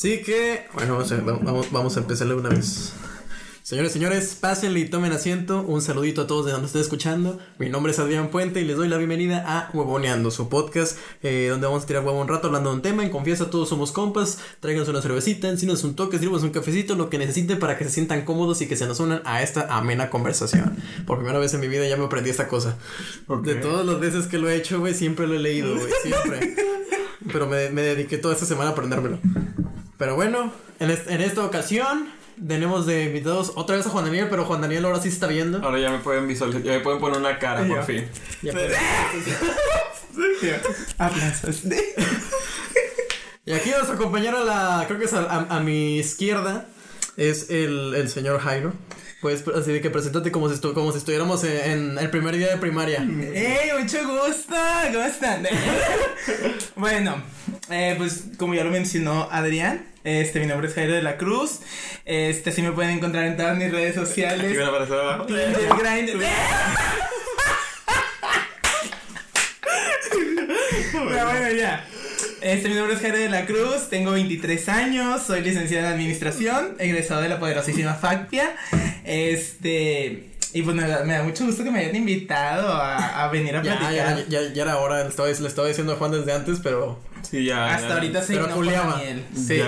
Así que, bueno, vamos a, vamos, vamos a empezarle una vez. Señores, señores, pásenle y tomen asiento. Un saludito a todos de donde estén escuchando. Mi nombre es Adrián Puente y les doy la bienvenida a Huevoneando, su podcast, eh, donde vamos a tirar huevo un rato hablando de un tema. En confianza, todos somos compas. Tráiganse una cervecita, encínenos un toque, sirvos un cafecito, lo que necesiten para que se sientan cómodos y que se nos unan a esta amena conversación. Por primera vez en mi vida ya me aprendí esta cosa. De todas las veces que lo he hecho, güey, siempre lo he leído, güey, siempre. Pero me, me dediqué toda esta semana a aprendérmelo. Pero bueno, en, est- en esta ocasión tenemos de invitados otra vez a Juan Daniel, pero Juan Daniel ahora sí está viendo. Ahora ya me pueden visualizar, ya me pueden poner una cara por fin. Ya Aplausos. Y aquí nos acompañaron a la, creo que es a, a- a mi izquierda, es el, el señor Jairo. Pues así de que preséntate como si, estu- como si estuviéramos en, en el primer día de primaria. ¡Ey, mucho gusto! ¿Cómo están? bueno, eh, pues como ya lo mencionó Adrián, este, mi nombre es Jairo de la Cruz. Este, sí me pueden encontrar en todas mis redes sociales. abajo. Tinder, Grindr. Pero bueno, ya. Este, mi nombre es Jairo de la Cruz, tengo 23 años, soy licenciado en Administración, egresado de la poderosísima Factia. Este, y pues me da, me da mucho gusto que me hayan invitado a, a venir a Ya, platicar. ya, ya, ya era hora, le estaba, le estaba diciendo a Juan desde antes, pero Sí, ya. Hasta ya- ahorita se dignó Daniel.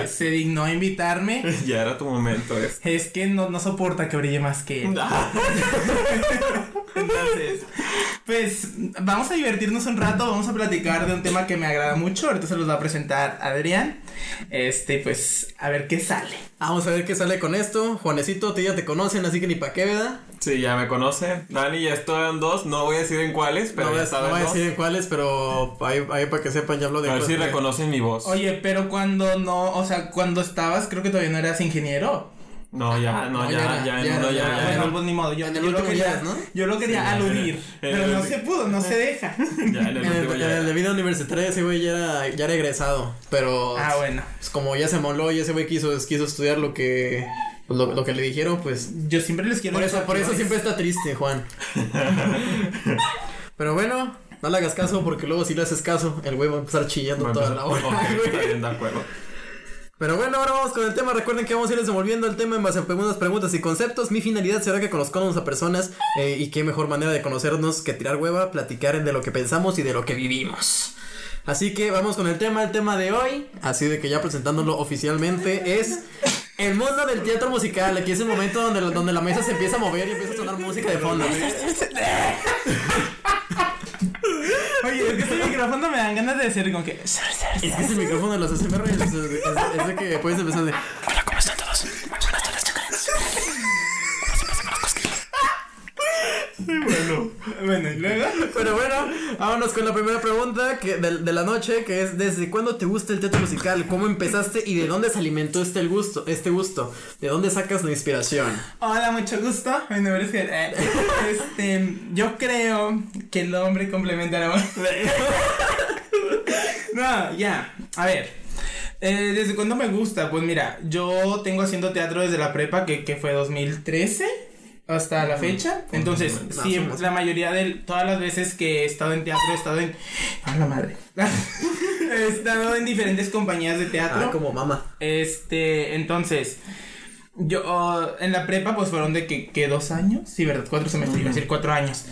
Se, dignó a invitarme. Ya era tu momento. Es. Es que no, no soporta que brille más que él. Entonces, pues vamos a divertirnos un rato, vamos a platicar de un tema que me agrada mucho. Ahorita se los va a presentar Adrián. Este, pues, a ver qué sale. vamos a ver qué sale con esto. Juanecito, a ti ya te conocen, así que ni pa' qué, ¿verdad? Sí, ya me conoce. Dani ya estoy en dos. No voy a decir en cuáles, pero no voy ya no voy a decir en cuáles, pero ahí, ahí para que sepan, ya hablo de A ver si reconocen mi voz. Oye, pero cuando no, o sea, cuando estabas, creo que todavía no eras ingeniero. No, ya, no, No, ya, ya ya, ya, ya no, era, ya, ya ya. era. Bueno, pues ni modo. Yo, lo quería, ya, ¿no? Yo lo quería aludir, pero no se pudo, no se deja. Ya en el de vida universitaria ese güey ya era, ya era egresado, pero Ah, bueno. pues, como ya se moló y ese güey quiso, quiso estudiar lo que, lo, lo que le dijeron, pues Yo siempre les quiero por eso, por eso flores. siempre está triste, Juan. pero bueno, no le hagas caso porque luego si le haces caso, el güey va a empezar chillando Bueno, toda la hora. de acuerdo. Pero bueno, ahora vamos con el tema. Recuerden que vamos a ir desenvolviendo el tema en base a preguntas, preguntas y conceptos. Mi finalidad será que conozcamos a personas eh, y qué mejor manera de conocernos que tirar hueva, platicar de lo que pensamos y de lo que vivimos. Así que vamos con el tema. El tema de hoy, así de que ya presentándolo oficialmente, es el mundo del teatro musical. Aquí es el momento donde, donde la mesa se empieza a mover y empieza a sonar música de fondo. Oye, es que este micrófono me dan ganas de decir como que. Es que ese micrófono de los SMR es, es- es- es de que puedes empezar de. Bueno. Bueno, y luego. Pero bueno, vámonos con la primera pregunta que, de, de la noche, que es ¿desde cuándo te gusta el teatro musical? ¿Cómo empezaste y de dónde se alimentó este el gusto, este gusto? ¿De dónde sacas la inspiración? Hola, mucho gusto. Mi nombre es Ger- eh, Este, yo creo que el hombre complementa al amor. No, ya. A ver. Eh, ¿Desde cuándo me gusta? Pues mira, yo tengo haciendo teatro desde la prepa, que, que fue 2013 hasta la fecha. Entonces, menos. la mayoría de todas las veces que he estado en teatro, he estado en. ¡A la madre! he estado en diferentes compañías de teatro. Ah, como mamá. Este, entonces, yo oh, en la prepa pues fueron de que, que dos años, sí, ¿verdad? Cuatro semestres, iba a decir cuatro años.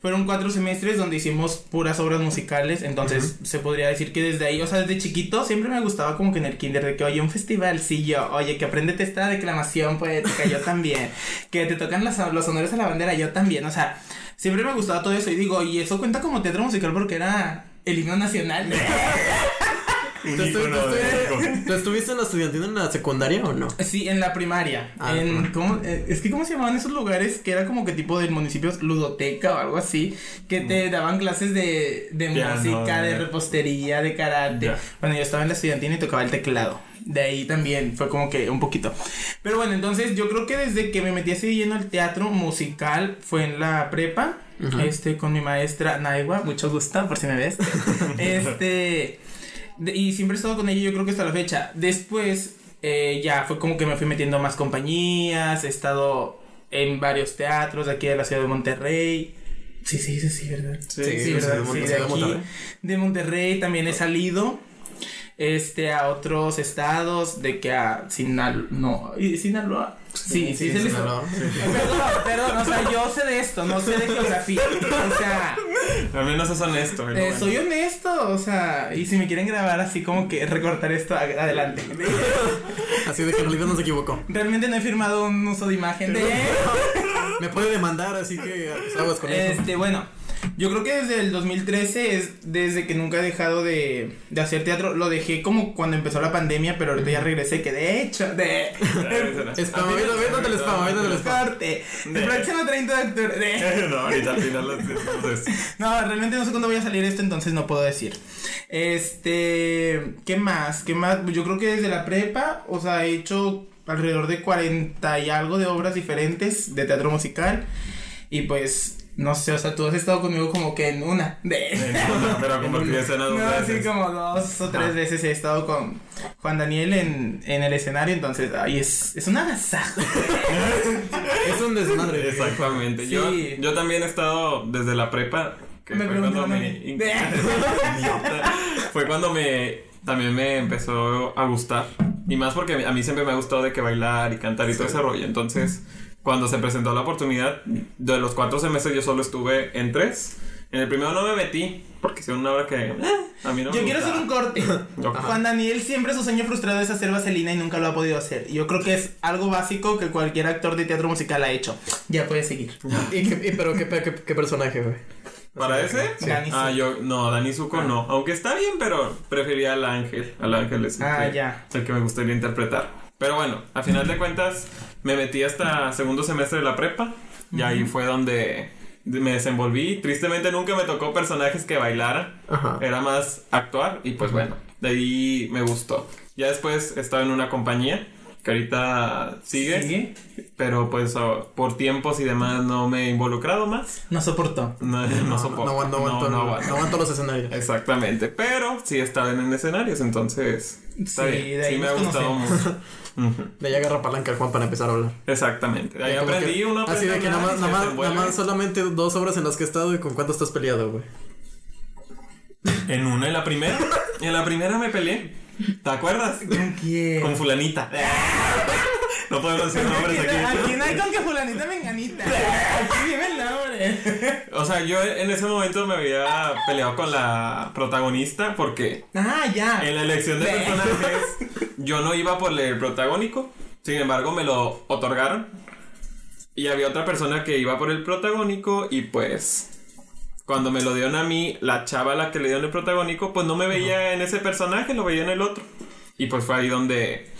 Fueron cuatro semestres donde hicimos puras obras musicales, entonces se podría decir que desde ahí, o sea, desde chiquito siempre me gustaba como que en el kinder de que, oye, un festival, sí, yo, oye, que apréndete esta declamación poética, yo también, que te tocan los, los honores a la bandera, yo también, o sea, siempre me gustaba todo eso y digo, y eso cuenta como teatro musical porque era el himno nacional. ¿Tú, estu- tú estuviste, tú estuviste en la estudiantina en la secundaria o no? Sí, en la primaria. Ah, en, bueno. ¿cómo, eh, es que, ¿cómo se llamaban esos lugares? Que era como que tipo de municipios ludoteca o algo así. Que te daban clases de, de Piano, música, de eh. repostería, de karate. Ya. Bueno, yo estaba en la estudiantina y tocaba el teclado. De ahí también fue como que un poquito. Pero bueno, entonces yo creo que desde que me metí así lleno al teatro musical fue en la prepa. Este, con mi maestra Naiwa, mucho gusto, por si me ves. este. De- y siempre he estado con ella, yo creo que hasta la fecha. Después, eh, ya fue como que me fui metiendo a más compañías. He estado en varios teatros de aquí de la ciudad de Monterrey. Sí, sí, sí, sí, ¿verdad? Sí, Sí, Sí, sí, ¿verdad? de Mon- Sí, de aquí. Monterrey. De Monterrey también he salido. este a otros estados, de que a Sinaloa, no, ¿y Sinaloa. Sí, sí, se les-. Perdón, perdón, o sea, yo sé de esto, no sé de geografía. O sea, Al menos es honesto. eh, soy honesto, o sea, y si me quieren grabar así como que recortar esto, adelante. Así de que en realidad no se equivocó. Realmente no he firmado un uso de imagen de... Me puede demandar, así que pues, aguas con eso. Este, bueno, yo creo que desde el 2013 es desde que nunca he dejado de, de hacer teatro. Lo dejé como cuando empezó la pandemia, pero ahorita ya regresé, que de hecho, de... Spam, ahorita el spam, ahorita el. Corte. El próximo 30 de octubre. de- No, ahorita al final las. No, realmente no sé cuándo voy a salir esto, entonces no puedo decir. Este, ¿qué más? ¿Qué más? Yo creo que desde la prepa, o sea, he hecho alrededor de 40 y algo de obras diferentes de teatro musical. Y pues, no sé, o sea, tú has estado conmigo como que en una. De... Pero compartí escena dos No, sí, veces. como dos o tres veces he estado con Juan Daniel en, en el escenario, entonces, ay, es, es un agasajo. Es un desmadre. Exactamente. Sí. Yo, yo también he estado desde la prepa. Que Me fue cuando me. fue cuando me. También me empezó a gustar. Y más porque a mí siempre me ha gustado de que bailar y cantar y todo ese rollo. Entonces, cuando se presentó la oportunidad, de los cuatro semestres yo solo estuve en tres. En el primero no me metí, porque es una obra que eh, a mí no Yo me quiero hacer un corte. Juan Daniel siempre su sueño frustrado es hacer vaselina y nunca lo ha podido hacer. Y Yo creo que es algo básico que cualquier actor de teatro musical ha hecho. Ya puedes seguir. ¿Y qué, y pero qué, qué, qué personaje, güey? ¿Para ese? Sí. Dani Ah, yo, no, Dani Zuko no. Aunque está bien, pero prefería al ángel. Al ángel es el, Ah, que, ya. el que me gustaría interpretar. Pero bueno, a final de cuentas, me metí hasta segundo semestre de la prepa. Y ahí fue donde me desenvolví. Tristemente nunca me tocó personajes que bailaran. Era más actuar. Y pues bueno, de ahí me gustó. Ya después estaba en una compañía que ahorita sigue. ¿Sigue? Pero pues oh, por tiempos y demás no me he involucrado más. No soportó. No, no, soporto. No, aguanto, no, aguanto, No, no no aguanto. aguanto los escenarios. Exactamente, pero sí estaba en escenarios, entonces está Sí, bien. de ahí Sí me ha gustado mucho. De ahí agarra palanca el Juan para empezar a hablar. Exactamente. De ahí aprendí que- uno Así de que nada más, nada nada más solamente dos obras en las que he estado y con cuánto estás peleado, güey. En una, en la primera. En la primera me peleé. ¿Te acuerdas? ¿Con quién? Con fulanita. No podemos decir nombres aquí. Aquí no hay con que fulanita menganita. Aquí vive el nombre. O sea, yo en ese momento me había peleado con la protagonista porque Ah, ya. En la elección de personajes, yo no iba por el protagónico. Sin embargo, me lo otorgaron. Y había otra persona que iba por el protagónico. Y pues, cuando me lo dieron a mí, la chava a la que le dieron el protagónico, pues no me veía en ese personaje, lo veía en el otro. Y pues fue ahí donde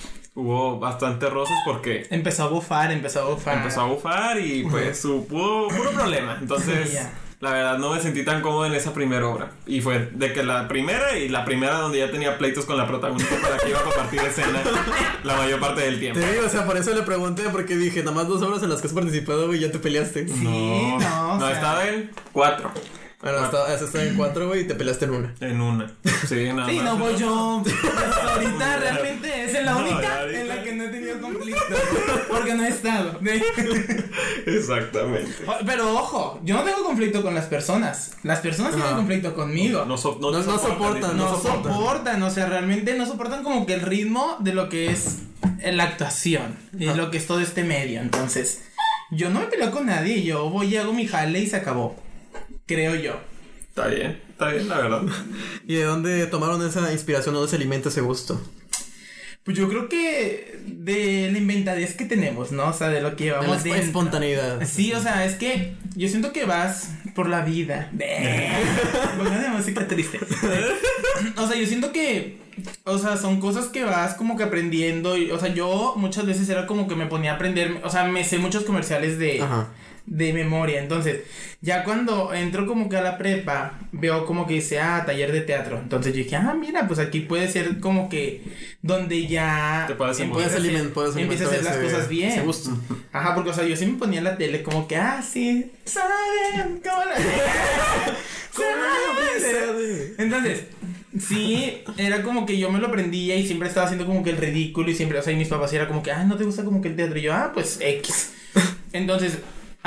hubo bastantes roces porque Empezó a bufar, empezó a bufar. empezó a bufar y pues hubo puro problema. Entonces, Ya. la verdad no me sentí tan cómodo en esa primera obra. Y fue de que la primera y la primera donde ya tenía pleitos con la protagonista para que iba a compartir escena la mayor parte del tiempo. Te digo, o sea, por eso le pregunté, porque dije, nada más dos obras en las que has participado, güey, ya te peleaste. Sí, no, o no sea- estaba en cuatro. Bueno, hasta, hasta está en cuatro, güey, y te peleaste en una. En una. Sí, nada Sí, más. no voy yo. Pues ahorita realmente es en la No, única ahorita. en la que no he tenido conflicto. Porque no he estado. Exactamente. Pero ojo, yo no tengo conflicto con las personas. Las personas tienen Ajá. conflicto conmigo. No, so- no, No- soportan, no, no soportan. soportan, o sea, realmente no soportan como que el ritmo de lo que es la actuación y Ah. lo que es todo este medio. Entonces, yo no me peleo con nadie, yo voy y hago mi jale y se acabó. Creo yo. Está bien, está bien, la verdad. ¿Y de dónde tomaron esa inspiración o dónde se alimenta ese gusto? Pues yo creo que de la inventadez que tenemos, ¿no? O sea, de lo que De la llevamos espontaneidad. Sí, o sea, es que yo siento que vas por la vida. Pongan música triste. O sea, yo siento que, o sea, son cosas que vas como que aprendiendo. Y, o sea, yo muchas veces era como que me ponía a aprender, o sea, me sé muchos comerciales de, Ajá. De memoria. Entonces, ya cuando entro como que a la prepa, veo como que dice, ah, taller de teatro. Entonces yo dije, ah, mira, pues aquí puede ser como que donde ya Te puedes empiezas Puedes, a hacer- alimentar, puedes empieza a hacer las cosas bien. Ese gusto. Ajá, porque, o sea, yo sí me ponía en la tele como que, ah, sí, saben cómo la... saben. Entonces, sí, era como que yo me lo aprendía y siempre estaba haciendo como que el ridículo y siempre, o sea, y mis papás era como que, ah, ¿no te gusta como que el teatro? Y yo, ah, pues X. Entonces,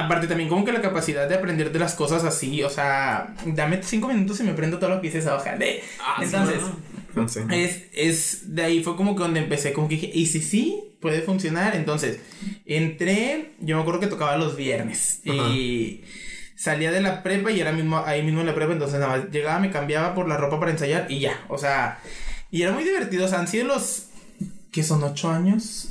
aparte también como que la capacidad de aprender de las cosas así, o sea, dame cinco minutos y me aprendo todo lo que hice esa hoja. De... Ah, sí, Entonces, bueno. Sí. Es, es, de ahí fue como que donde empecé, como que dije, y si sí, puede funcionar. Entonces, entré, yo me acuerdo que tocaba los viernes y salía de la prepa y era mismo, ahí mismo en la prepa, entonces nada más llegaba, me cambiaba por la ropa para ensayar y ya, o sea, y era muy divertido, o sea, han sido los, ¿qué son? ¿Ocho años?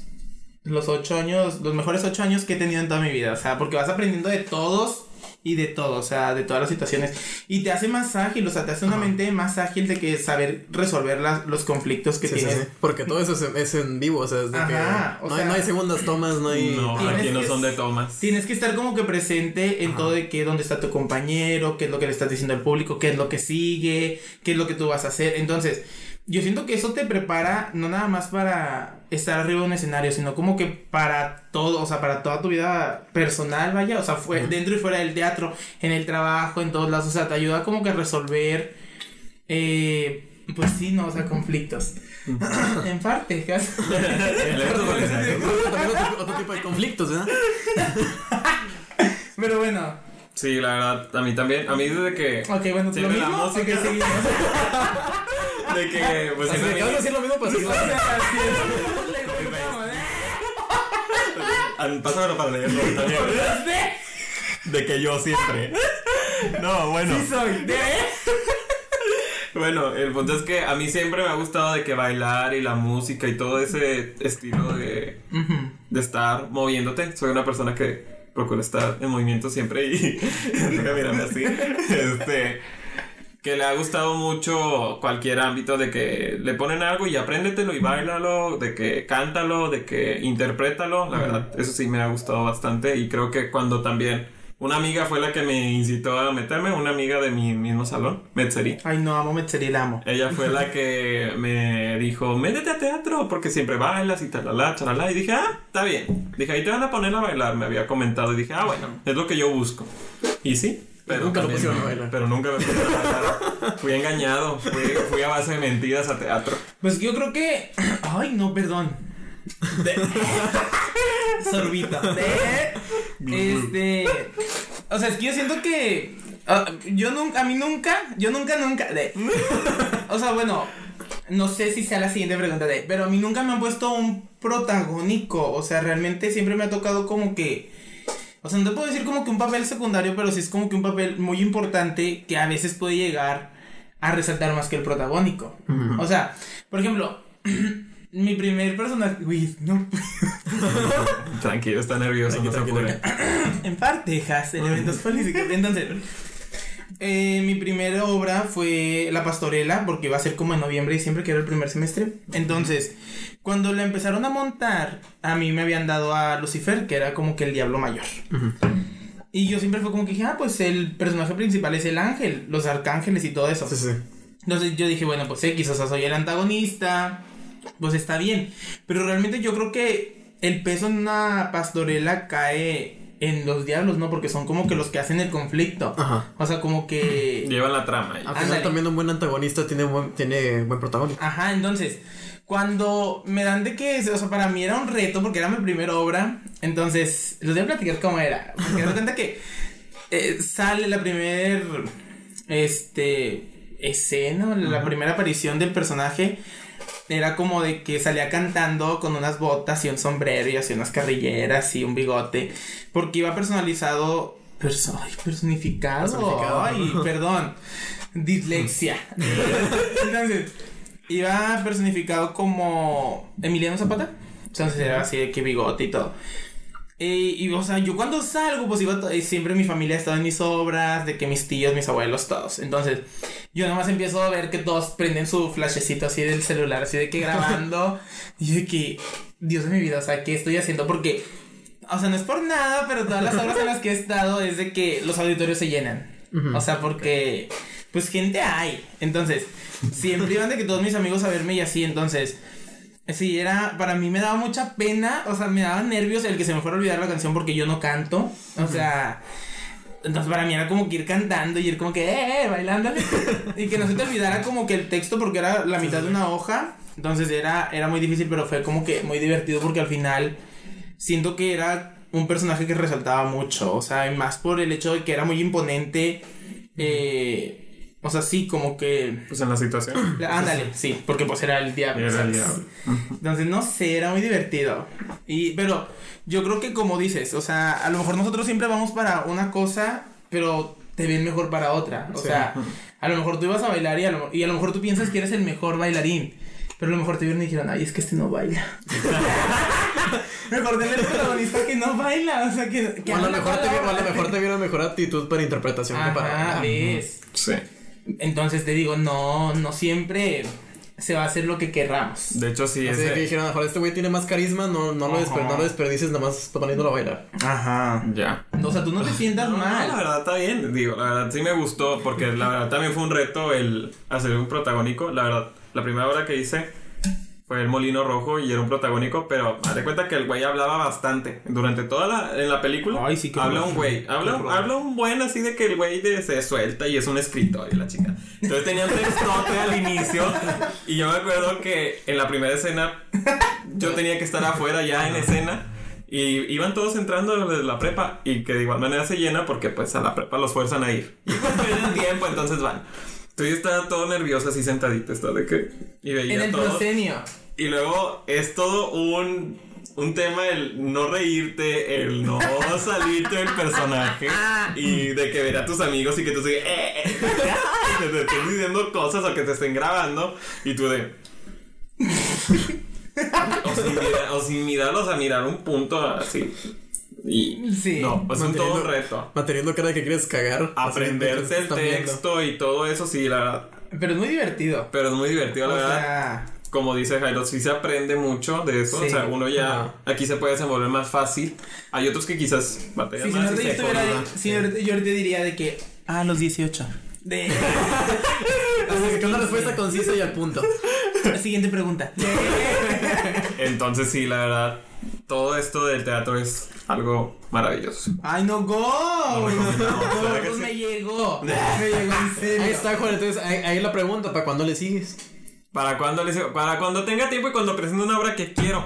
Los ocho años, los mejores ocho años que he tenido en toda mi vida, o sea, porque vas aprendiendo de todos y de todo, o sea, de todas las situaciones. Y te hace más ágil, o sea, te hace una Ajá. mente más ágil de que saber resolver las- los conflictos que Sí, tienes. sí. Porque todo eso es, es en vivo, o sea, es de Ajá, que no, sea- hay, no hay segundas tomas, no hay... No, Tienes aquí no que- son de tomas. Tienes que estar como que presente en Ajá. todo de que dónde está tu compañero, qué es lo que le estás diciendo al público, qué es lo que sigue, qué es lo que tú vas a hacer. Entonces, yo siento que eso te prepara no nada más para estar arriba de un escenario, sino como que para todo, o sea, para toda tu vida personal, vaya, o sea, fue dentro y fuera del teatro, en el trabajo, en todos lados, o sea, te ayuda como que a resolver, eh, pues sí, no, o sea, conflictos. en parte, casi. Otro, tipo de conflictos, ¿verdad? Pero bueno, Sí, la verdad, a mí también. A mí desde que. ok, bueno, lo la mismo, música. que seguimos. De que. Pues siempre que acabas de decir lo mismo Ah, Pásamelo para leerlo también. De que yo siempre. No, bueno. Sí soy. ¿De? Bueno, el punto es que a mí siempre me ha gustado de que bailar y la música y todo ese estilo de, de estar moviéndote. Soy una persona que procura estar en movimiento siempre y mirarme así. Este que le ha gustado mucho cualquier ámbito de que le ponen algo y apréndetelo y bailalo, de que cántalo, de que interprétalo. La verdad, eso sí me ha gustado bastante y creo que cuando también una amiga fue la que me incitó a meterme, una amiga de mi mismo salón, Metzeri. Ay, no, amo Metzeri, la amo. Ella fue la que me dijo, métete a teatro porque siempre bailas y talala, chalala. Y dije, ah, está bien. Dije, ahí te van a poner a bailar, me había comentado. Y dije, ah, bueno, es lo que yo busco. Y sí. Pero Nunca lo pusieron a bailar. Pero nunca me pusieron a bailar. Fui engañado. Fui, fui a base de mentiras a teatro. Pues yo creo que. Ay, no, perdón. De... Sorbito. De... Este. O sea, es que yo siento que. ah, yo nunca, a mí nunca, yo nunca, nunca. De... O sea, bueno, no sé si sea la siguiente pregunta de. Pero a mí nunca me han puesto un protagónico. O sea, realmente siempre me ha tocado como que. O sea, no te puedo decir como que un papel secundario, pero sí es como que un papel muy importante que a veces puede llegar a resaltar más que el protagónico. O sea, por ejemplo, mi primer personaje. Uy, no. Tranquilo, está nervioso, no se Tranquilo, apure. en parejas, elementos políticos. Entonces, eh, mi primera obra fue La Pastorela, porque iba a ser como en noviembre y diciembre, que era el primer semestre. Entonces, cuando la empezaron a montar, a mí me habían dado a Lucifer, que era como que el diablo mayor. Y yo siempre fue como que dije, ah, pues el personaje principal es el ángel, los arcángeles y todo eso. Sí, sí. Entonces yo dije, bueno, pues X, o sea, soy el antagonista, pues está bien. Pero realmente yo creo que el peso en una pastorela cae en los diablos, ¿no? Porque son como que los que hacen el conflicto. Ajá. O sea, como que... Llevan la trama. Al final también un buen antagonista tiene buen, tiene buen protagonista. Ajá, entonces, cuando me dan de que, o sea, para mí era un reto porque era mi primera obra, entonces, les voy a platicar cómo era. Porque de cuenta que eh, sale la primer, este, escena, la primera aparición del personaje. Era como de que salía cantando con unas botas y un sombrero y así unas carrilleras y un bigote. Porque iba personalizado. perso- ay, personificado. Personificado. Ay, perdón. Dislexia. Entonces, iba personificado como Emiliano Zapata. Entonces era así de que bigote y todo. Eh, y, o sea, yo cuando salgo, pues iba, eh, siempre mi familia estaba en mis obras, de que mis tíos, mis abuelos, todos. Entonces, yo nomás empiezo a ver que todos prenden su flashecito así del celular, así de que grabando. y de que, Dios de mi vida, o sea, ¿qué estoy haciendo? Porque, o sea, no es por nada, pero todas las obras en las que he estado es de que los auditorios se llenan. O sea, porque, pues gente hay. Entonces, siempre iban de que todos mis amigos a verme y así, entonces... Sí, era, para mí me daba mucha pena, o sea, me daba nervios el que se me fuera a olvidar la canción porque yo no canto, o sea, entonces para mí era como que ir cantando y ir como que, eh, eh, bailando, y que no se te olvidara como que el texto porque era la mitad de una hoja, entonces era, era muy difícil, pero fue como que muy divertido porque al final siento que era un personaje que resaltaba mucho, o sea, y más por el hecho de que era muy imponente, eh, O sea, sí, como que. Pues en la situación. Ándale, sí, porque pues era el diablo. Era el diablo. Entonces, no sé, era muy divertido. Y, pero yo creo que como dices, o sea, a lo mejor nosotros siempre vamos para una cosa, pero te ven mejor para otra. O Sí. sea, a lo mejor tú ibas a bailar y a, lo, y a lo mejor tú piensas que eres el mejor bailarín. Pero a lo mejor te vieron y dijeron, ay, es que este no baila. mejor denle al protagonista que no baila. O sea, que. que O a lo mejor te, la vi- o a lo mejor te vieron mejor actitud para interpretación que para ves. Sí. Entonces te digo, no, no siempre se va a hacer lo que querramos. De hecho, sí, Así ese- que dijeron, mejor este güey tiene más carisma, no, no, lo, desper- no lo desperdicies nada más poniéndolo a bailar. Ajá. Ya. O sea, tú no te sientas No, no, la mal. verdad está bien. Digo, la verdad sí me gustó porque la verdad también fue un reto el hacer un protagónico. La verdad, la primera hora que hice fue el Molino Rojo y era un protagónico, pero haz de cuenta que el güey hablaba bastante. Durante toda la, en la película Ay, sí, habla un güey. Habla, habla un buen así de que el güey de- se suelta y es un escritor y la chica. Entonces tenía un textote al inicio y yo me acuerdo que en la primera escena yo tenía que estar afuera ya en escena. Y iban todos entrando desde la prepa y que de igual manera se llena porque pues a la prepa los fuerzan a ir. Y pues pierden tiempo, entonces van. Entonces yo estaba todo nervioso así sentadito, esto de que... Y veía En el todo. proscenio. Y luego es todo un, un tema el no reírte, el no salirte del personaje y de que ver a tus amigos y que tú sigas, eh, eh, que te estén diciendo cosas o que te estén grabando y tú de... o, sin mira- o sin mirarlos a mirar un punto así. Y Sí. no, pues un todo un reto. Manteniendo cara de que quieres cagar. Aprenderse el viendo. texto y todo eso, sí, la verdad. Pero es muy divertido. Pero es muy divertido, la O verdad sea, como dice Jairo, sí se aprende mucho de eso. Sí. O sea, uno ya aquí se puede desenvolver más fácil. Hay otros que quizás batallan sí, si más no te estuviera jodan. sí, ahorita- yo ahorita diría de que. Ah, los 18. De. Así que una respuesta concisa y al punto. Siguiente pregunta. Entonces, sí, la verdad, todo esto del teatro es algo maravilloso. Ay, no, go. No, ¿verdad que pues sí? me llegó. Me llegó en serio. Ahí está, Juan. Entonces, ahí, ahí la pregunta: ¿para cuándo le sigues? Para cuando les para cuando tenga tiempo y cuando presente una obra que quiero.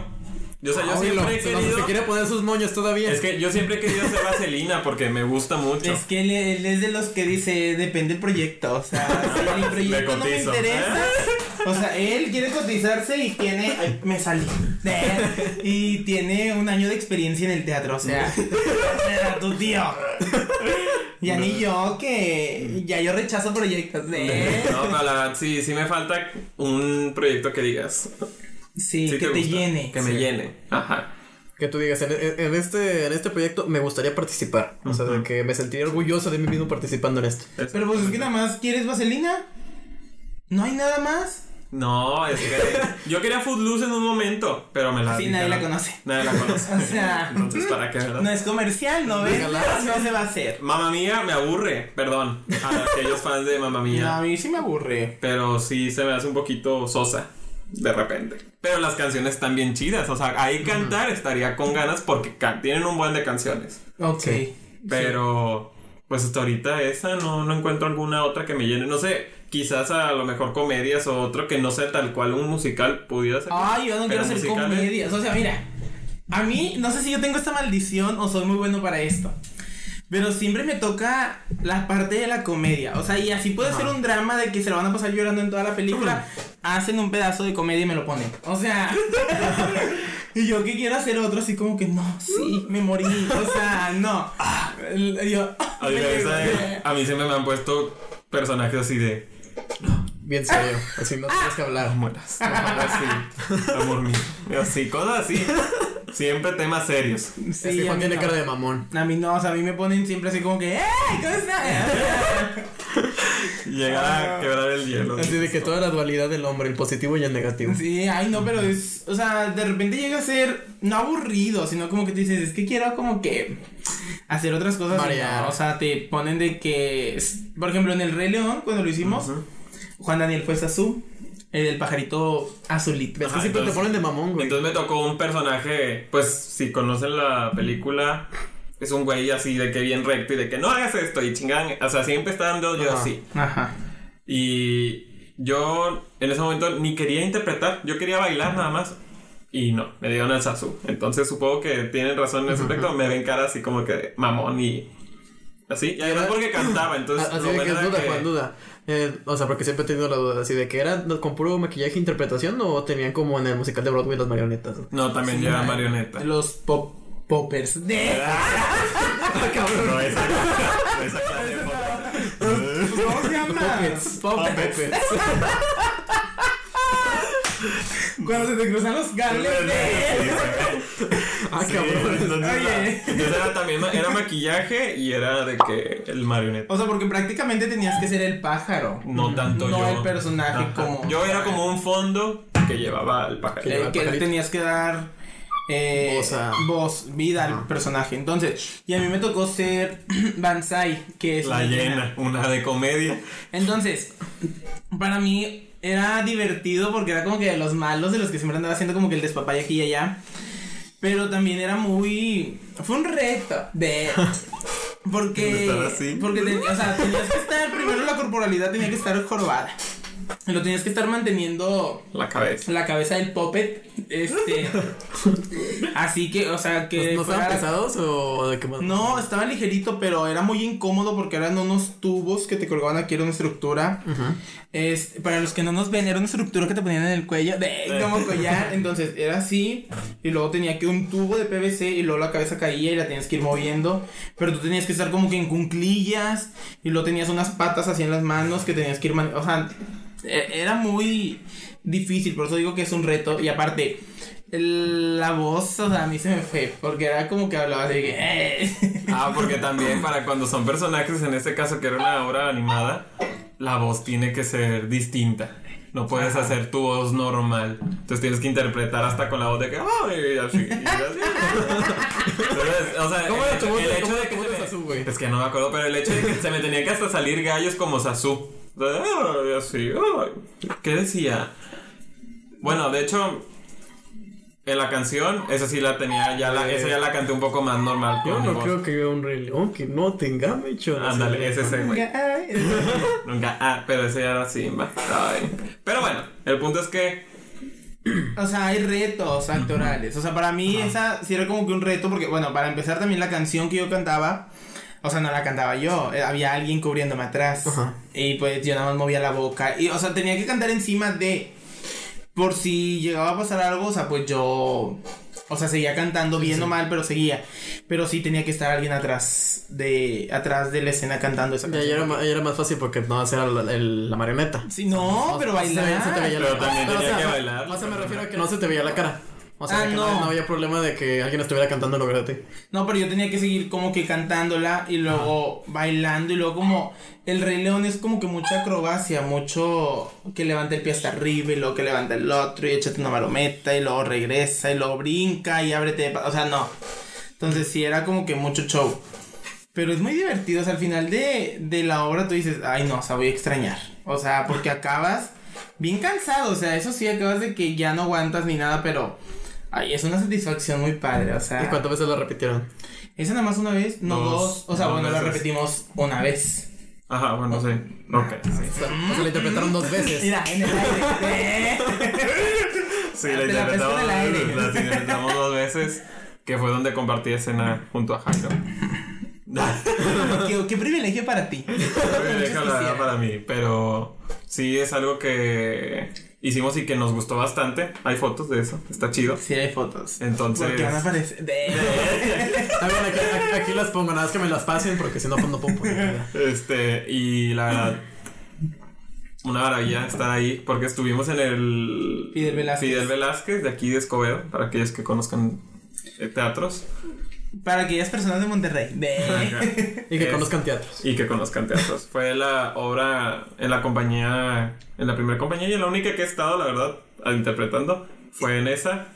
Yo, o sea, yo siempre he querido. se quiere poner sus moños todavía. Es que yo siempre he querido hacer vaselina porque me gusta mucho. Es que él, él es de los que dice, depende del proyecto. O sea, si el proyecto no me interesa. O sea, él quiere cotizarse y tiene. Ay, me salí. Y tiene un año de experiencia en el teatro. O sea, era tu tío. Ya ni yo, que ya yo rechazo proyectos. eh. No, pero la verdad, sí, sí me falta un proyecto que digas. Sí, sí que te llene. Que me Sí. llene. Ajá. Que tú digas, en, en- en este, en este proyecto me gustaría participar. O sea, de que me sentiría orgulloso de mí mismo participando en esto. Pero pues es que nada más quieres vaselina. No hay nada más. No, es que yo quería Footloose en un momento, pero me la Sí, nadie dijeron. la conoce. Nadie la conoce. O sea, Entonces, ¿para qué, verdad? no es comercial, ¿no ves? No se va a hacer. Mamma Mía me aburre, perdón, a aquellos fans de Mamma No, a Mía, mí sí me aburre. pero sí se me hace un poquito sosa de repente. Pero las canciones están bien chidas, o sea, ahí cantar estaría con ganas porque tienen un buen de canciones. Ok. Sí. Pero, pues hasta ahorita esa no, no encuentro alguna otra que me llene. No sé, quizás a lo mejor comedias o otro que no sea tal cual un musical pudiera ser. Ay, yo no quiero hacer musicales, comedias. O sea, mira. A mí, no sé si yo tengo esta maldición o soy muy bueno para esto. Pero siempre me toca la parte de la comedia. O sea, y así puede ser un drama de que se lo van a pasar llorando en toda la película. Hacen un pedazo de comedia y me lo ponen. O sea. y yo que quiero hacer otro así como que no, sí, me morí. O sea, no. Yo. A, diferencia de- a mí siempre me han puesto personajes así de Bien serio. Así no tienes que hablar. mueras, así, amor mío, así, cosas así. Siempre temas serios. Sí, Este Juan tiene no. cara de mamón. A mí no, o sea, a mí me ponen siempre así como que, ¡Ey! ¿Cómo estás? Llegar a quebrar el hielo. Así de que toda la dualidad del hombre, el positivo y el negativo. Sí, ay, no, pero es, o sea, de repente llega a ser no aburrido, sino como que te dices, es que quiero como que hacer otras cosas. no, o sea, te ponen de que, por ejemplo, en el Rey León, cuando lo hicimos, Juan Daniel fue Sazú, el pajarito azulito. Ves que siempre te entonces- ponen de mamón, güey. Entonces me tocó un personaje, pues si conocen la película, es un güey así de que bien recto y de que no hagas esto y chingan, o sea, siempre está dando yo Ajá. así. Ajá. Y yo en ese momento ni quería interpretar, yo quería bailar nada más. Y no, me dieron el Sasu. Entonces supongo que tienen razón en ese aspecto. Me ven cara así como que mamón y. Así, y además porque cantaba, entonces Así lo de que es duda, que- Juan, duda. Eh, o sea, porque siempre he tenido la duda, así de que era con puro maquillaje e interpretación o tenían como en el musical de Broadway las marionetas. No, también Sí, lleva man. marioneta. Los pop poppers. De... No, esa, no, esa foto. ¿Cómo se llama? Puppets. Puppets. Cuando se te cruzan los cables. de- Ah, Sí, cabrón. entonces, Oye. entonces era también era maquillaje y era de que el marioneta. O sea, porque prácticamente tenías que ser el pájaro. No tanto No yo. el personaje Ajá. como- Yo era como un fondo que llevaba el pájaro. Que El pajarito. tenías que dar eh, Voz a- voz, vida al personaje. Entonces, y a mí me tocó ser Banzai, que es La llena, una de comedia. Entonces, para mí era divertido porque era como que de los malos, de los que siempre andaba haciendo como que el despapay aquí y allá. Pero también era muy. Fue un reto de. Porque. ¿Estar así? Porque, o sea, tenías que estar. Primero la corporalidad tenía que estar jorobada. Y lo tenías que estar manteniendo La cabeza. la cabeza del puppet. Este. así que, o sea, que. ¿No estaban fuera- pesados o de qué más? no, estaba ligerito, pero era muy incómodo porque eran unos tubos que te colgaban aquí, era una estructura. Es, para los que no nos ven, era una estructura que te ponían en el cuello, de, como collar. Entonces era así, y luego tenía que un tubo de PVC, y luego la cabeza caía y la tenías que ir moviendo. Pero tú tenías que estar como que en cunclillas, y luego tenías unas patas así en las manos que tenías que ir. O sea, e- era muy difícil, por eso digo que es un reto. Y aparte. La voz, o sea, a mí se me fue, porque era como que hablaba así que... "Eh". Ah, porque también para cuando son personajes, en este caso que era una obra animada, la voz tiene que ser distinta. No puedes hacer tu voz normal. Entonces tienes que interpretar hasta con la voz de que. ¡Ay! Así. y así. Entonces, o sea, ¿Cómo era tu voz? el hecho ¿Cómo de que me- Sasu, güey? Es que no me acuerdo, pero el hecho de que se me tenía que hasta salir gallos como Sasu. Sea, ay, así. ¿Qué decía? Bueno, de hecho. En la canción, esa sí la tenía, ya la, esa ya la canté un poco más normal. Yo no voz. creo que vea un rey león que no tenga mechones. Ándale, ese es el güey. Nunca, ah, pero ese ya era Simba. Ay. Pero bueno, el punto es que. O sea, hay retos actorales. O sea, para mí esa sí era como que un reto porque, bueno, para empezar también la canción que yo cantaba, o sea, no la cantaba yo, eh, había alguien cubriéndome atrás. Ajá. Y pues yo nada más movía la boca. Y, o sea, tenía que cantar encima de... Por si llegaba a pasar algo, o sea, pues yo... O sea, seguía cantando bien o mal, pero seguía. Pero sí tenía que estar alguien atrás de atrás de la escena cantando esa Ya, canción. ya era, era más fácil porque no hacer la, el- la marioneta. Sí, no, pero bailar. se te veía la- Pero también pero, tenía o sea, que bailar. O sea, me refiero a que no se te veía la cara. O sea, Ah, que no. no. había problema de que alguien estuviera cantando en lugar de ti. No, pero yo tenía que seguir como que cantándola y luego bailando y luego como el Rey León es como que mucha acrobacia, mucho que levanta el pie hasta arriba y luego que levanta el otro y échate una marometa y luego regresa y luego brinca y ábrete, o sea, no. Entonces sí era como que mucho show. Pero es muy divertido, o sea, al final de, de la obra tú dices, ay no, o sea, voy a extrañar. O sea, porque acabas bien cansado, o sea, eso sí, acabas de que ya no aguantas ni nada, pero... Ay, es una satisfacción muy padre, o sea... ¿Y cuántas veces lo repitieron? ¿Esa nada más una vez? No, Dos. dos. O sea, Dos bueno, la veces. repetimos una vez. Ajá, bueno, sí. Ok, sí. O sea, o sea, la interpretaron dos veces. Mira, en el aire. Sí, Te la la interpretamos, aire. la interpretamos dos veces. Que fue donde compartí escena junto a Jairo. ¿Qué, qué privilegio para ti. Déjala quisiera. para mí. Pero sí es algo que hicimos y que nos gustó bastante. Hay fotos de eso. Está chido. Sí, hay fotos. Entonces. Porque van a aparecer. De... Está bien, aquí, aquí- aquí las pongo, nada más que me las pasen porque si no, pues no puedo poner. Este, y la verdad, una maravilla estar ahí porque estuvimos en el Fidel Velázquez. Fidel Velázquez de aquí de Escobedo, para aquellos que conozcan eh, teatros Para aquellas personas de Monterrey. De... Y que Es- conozcan teatros. y que conozcan teatros. Fue la obra en la compañía, en la primera compañía y en la única que he estado, la verdad, interpretando, fue en esa,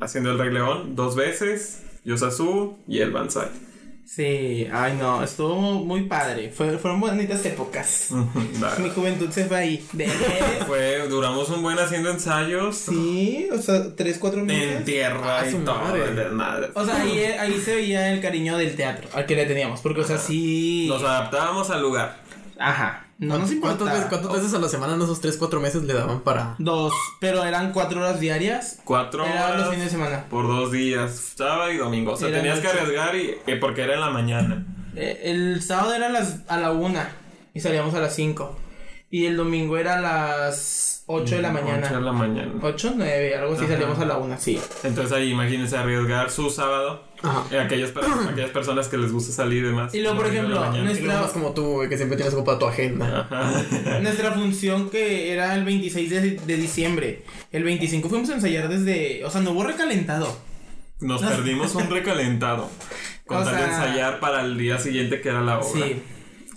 haciendo el Rey León dos veces, Yosasu y el Banzai. Sí, ay no, estuvo muy padre. Fue, fueron bonitas épocas. Mi juventud se fue ahí. Fue, duramos un buen haciendo ensayos. Sí, o sea, tres, cuatro En meses. tierra Ah, y todo, madre. O sea, ahí, ahí se veía el cariño del teatro al que le teníamos. Porque, o sea, sí. Nos adaptábamos al lugar. Ajá. No nos importa. ¿Cuántas veces, ¿Cuántas veces a la semana en esos 3, 4 meses le daban para.? Dos. Pero eran cuatro horas diarias. Cuatro Era los horas fines de semana. por dos días, sábado y domingo. O sea, Eran tenías que ocho. arriesgar y, eh, porque era en la mañana. eh, el sábado era a, las, a la una y salíamos a las 5. Y el domingo era a las 8 de la Ocho de mañana. la mañana. 8, 9, algo así, Ajá. salíamos a la una, sí. Entonces ahí imagínense arriesgar su sábado. Ajá. aquellas, per- aquellas personas que les gusta salir y demás. Y luego, por ejemplo, de luego más como tú, que siempre tienes ocupada tu agenda. Ajá. Nuestra función que era el 26 de, de diciembre. El 25 fuimos a ensayar desde. O sea, no hubo recalentado. Nos perdimos un recalentado. Con O tal de ensayar para el día siguiente que era la obra. Sí.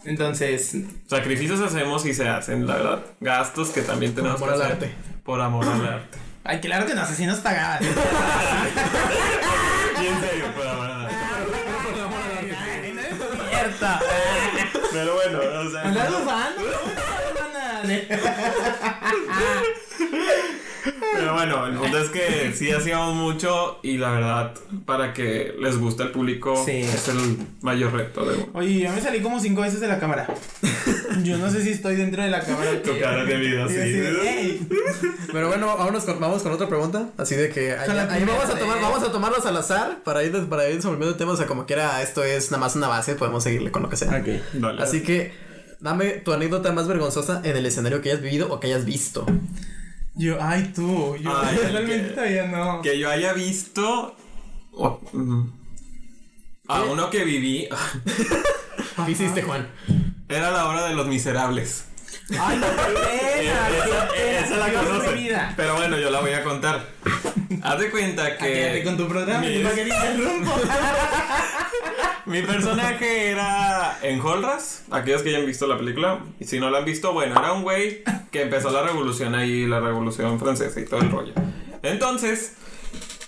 Entonces, Sacrificios hacemos y se hacen, la verdad. Gastos que también tenemos amor que al hacer. arte. Por amor al arte. ay, claro que no, asesinos pagaban. Y en serio, por amor al arte. Cierto. Pero bueno, o sea. ¿Andas usando? Pero bueno, el punto es que sí hacíamos mucho y la verdad, para que les guste al público, Sí. es el mayor reto de. Oye, yo me salí como cinco veces de la cámara. Yo no sé si estoy dentro de la cámara. Tu cara de vida, sí. Pero bueno, vámonos con, vamos con otra pregunta. Así de que ahí, vamos a tomar, de- vamos a tomarlos al azar para ir, para ir desenvolviendo temas. O sea, como quiera, esto es nada más una base, podemos seguirle con lo que sea. Dale. Así que, dame tu anécdota más vergonzosa en el escenario que hayas vivido o que hayas visto. Yo, ay, tú. Yo Ay, realmente que- todavía no. Que yo haya visto. mm. a uno que viví. ¿Qué hiciste, Juan? Era la hora de los miserables. Ay, no, qué pena, Esa, esa la Dios de conoce. mi vida. Pero bueno, yo la voy a contar. Haz de cuenta Ah, que. Quédate con tu programa, mi- que para que te interrumpo. Mi personaje era en Holras, aquellos que hayan visto la película, y si no la han visto, bueno, era un güey que empezó la revolución ahí, la revolución francesa y todo el rollo. Entonces,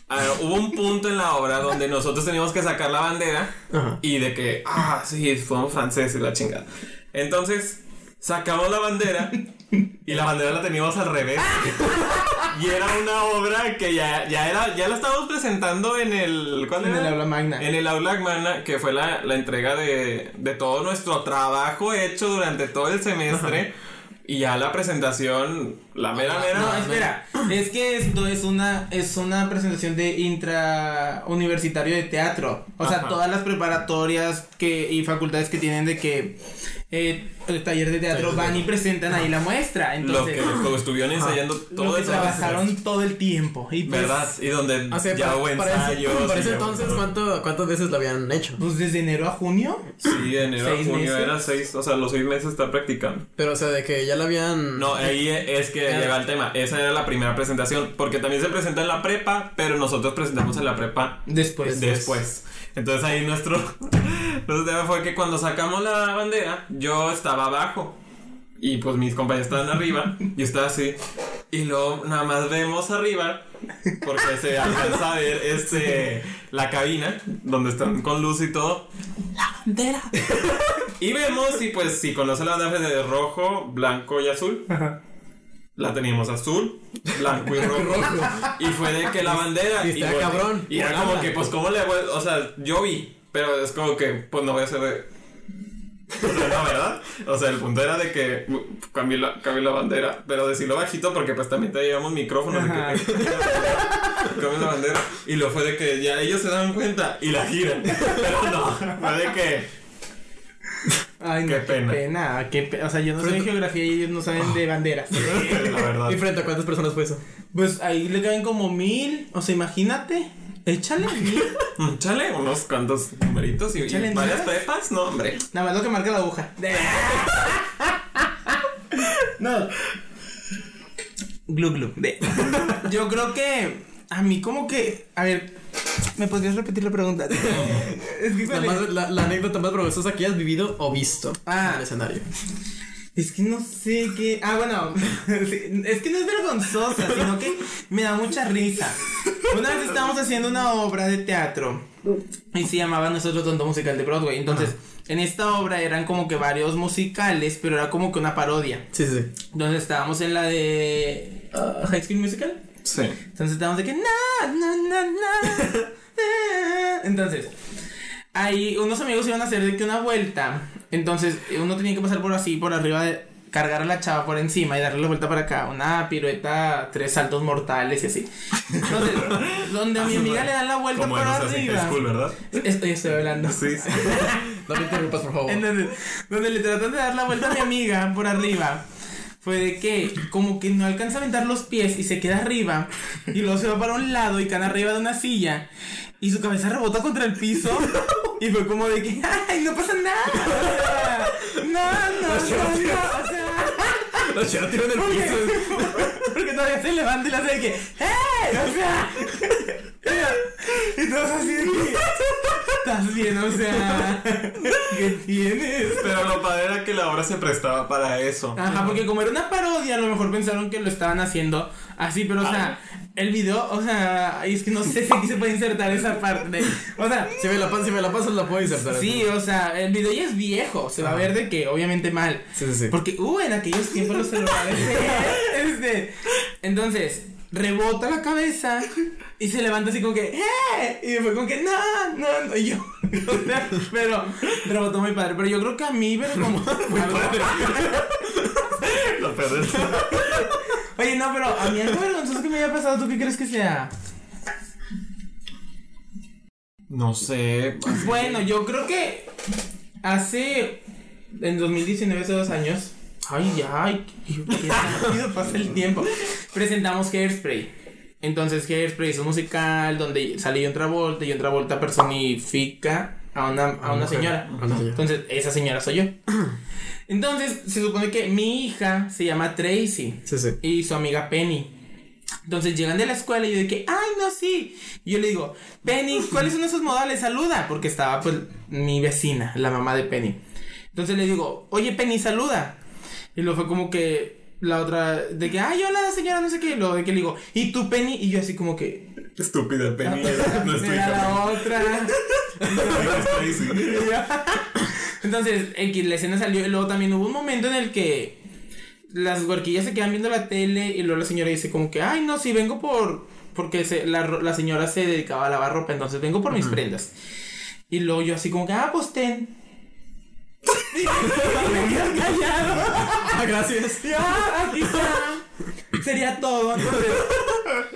ah, hubo un punto en la obra donde nosotros teníamos que sacar la bandera Ajá. y de que, ah, sí, fuimos franceses, la chingada. Entonces, sacamos la bandera y la bandera la teníamos al revés. Y era una obra que ya, ya era, ya la estábamos presentando en el. ¿cuál En era? el aula magna. En el aula magna, que fue la, la entrega de, de todo nuestro trabajo hecho durante todo el semestre. Y ya la presentación, la mera mera. No, espera. Es que esto es una es una presentación de intra universitario de teatro. O sea, Ajá. todas las preparatorias que y facultades que tienen de que eh, el taller de teatro van y presentan ahí la muestra. lo Entonces, que lo estuvieron ensayando todo lo que trabajaron todo el tiempo. Y pues, ¿Verdad? Y donde O sea, ya hubo ensayos. para ese entonces, ¿cuánto, ¿cuántas veces lo habían hecho? Pues desde enero a junio. Sí, de enero a ¿Seis junio meses? era seis, o sea, los seis meses está practicando. Pero, o sea, de que ya lo habían. No, ahí es que Ah. llega el tema. Esa era la primera presentación, porque también se presenta en la prepa, pero nosotros presentamos en la prepa Después. después. Entonces ahí nuestro, nuestro tema fue que cuando sacamos la bandera, yo estaba abajo. Y pues mis compañeros estaban arriba. Y estaba así. Y luego nada más vemos arriba. Porque se alcanza a ver este, la cabina. Donde están con luz y todo. La bandera. Y vemos, y pues si conoce la bandera de rojo, blanco y azul. La teníamos azul, blanco y rojo. Y fue de que la bandera. Y volteé- cabrón, Y era como que, pues, ¿cómo le voy? O sea, yo vi, pero es como que, pues, no voy a hacer de. O sea, no, ¿verdad? O sea, el punto era de que cambié la, cambié la bandera, pero decirlo bajito porque, pues, también te llevamos micrófonos. De que, cambié la bandera. Y lo fue de que ya ellos se dan cuenta y la giran. Pero no, fue de que. Ay, no, Qué qué pena. pena. Qué pe- O sea, yo no sé de geografía y ellos no saben de banderas. La verdad. ¿Y frente a cuántas personas fue eso? Pues ahí le caen como mil. O sea, imagínate. Échale mil. Chale, unos cuantos numeritos y, y Échale varias números. pepas, no, hombre. Nada más lo que marca la aguja. no. Glu glu. Yo creo que a mí como que, a ver, ¿me podrías repetir la pregunta? es que La, más- la- la anécdota más vergonzosa que hayas vivido o visto Ah. en el escenario. Es que no sé qué. Ah, bueno. es que no es vergonzosa, sino que me da mucha risa. Una vez estábamos haciendo una obra de teatro y se llamaba Nosotros Tonto Musical de Broadway. Entonces, en esta obra eran como que varios musicales, pero era como que una parodia. Sí, sí. Entonces estábamos en la de ah, High School Musical. Sí. Entonces estábamos de que na, na, na, na, na. Entonces, ahí unos amigos iban a hacer de que una vuelta. Entonces, uno tenía que pasar por así, por arriba de, cargar a la chava por encima y darle la vuelta para acá, una pirueta, tres saltos mortales y así. Entonces, donde a mi amiga le dan la vuelta Como Assassin's arriba. Creed, ¿verdad? Estoy, estoy hablando. Sí, sí. No me interrumpas, por favor. Entonces, donde le tratan de dar la vuelta a mi amiga por arriba, fue de que como que no alcanza a aventar los pies y se queda arriba, y luego se va para un lado y cae arriba de una silla, y su cabeza rebota contra el piso, y fue como de que, ¡ay, no pasa nada! No, no, no, no, o sea, La chava tiró en el piso. Porque todavía se levanta y le hace de que, ¡hey! O sea, y todos así de que, ¿estás bien? O sea, ¿qué tienes? Pero lo padre era que la obra se prestaba para eso. Ajá, porque como era una parodia, a lo mejor pensaron que lo estaban haciendo así, pero o sea, el video, o sea, es que no sé si aquí se puede insertar esa parte. de- o sea, Si me la pasas, si me la pasas, la puedo insertar. sí, o sea, el video ya es viejo, se va a ver de que obviamente mal. Sí, sí, sí. Porque, uh, en aquellos tiempos los celulares. este, entonces, rebota la cabeza y se levanta así como que, ¡eh! Y fue como que, no, no, no, y yo. pero rebotó muy padre. Pero yo creo que a mí, pero como. Lo peor es- Oye, no, pero a mí algo vergonzoso que me haya pasado, ¿tú qué crees que sea? No sé. Bueno, yo creo que hace. En 2019, hace dos años. Ay, ay, qué rápido pasa el tiempo. Presentamos Hairspray. Entonces, Hairspray es un musical donde sale John Travolta y John Travolta personifica a una, a una señora. a una señora. Entonces, esa señora soy yo. Entonces, se supone que mi hija se llama Tracy Sí, sí. y su amiga Penny. Entonces llegan de la escuela y yo de que, ay, no, sí. Y yo le digo, Penny, ¿cuáles son esos modales? Saluda. Porque estaba pues mi vecina, la mamá de Penny. Entonces le digo, oye, Penny, saluda. Y luego fue como que la otra, de que, ay, hola, señora, no sé qué. Y luego de que le digo, ¿y tú, Penny? Y yo así como que, Estúpida Penny. No es tu era la otra. Entonces, la escena salió y luego también hubo un momento en el que las huerquillas se quedan viendo la tele y luego la señora dice como que, ay, no, sí, vengo por... Porque se, la, la señora se dedicaba a lavar ropa, entonces vengo por mis prendas. Y luego yo así como que, ah, pues ten. Y me quedo callado. Ah, gracias. Y, aquí está. Sería todo. Entonces,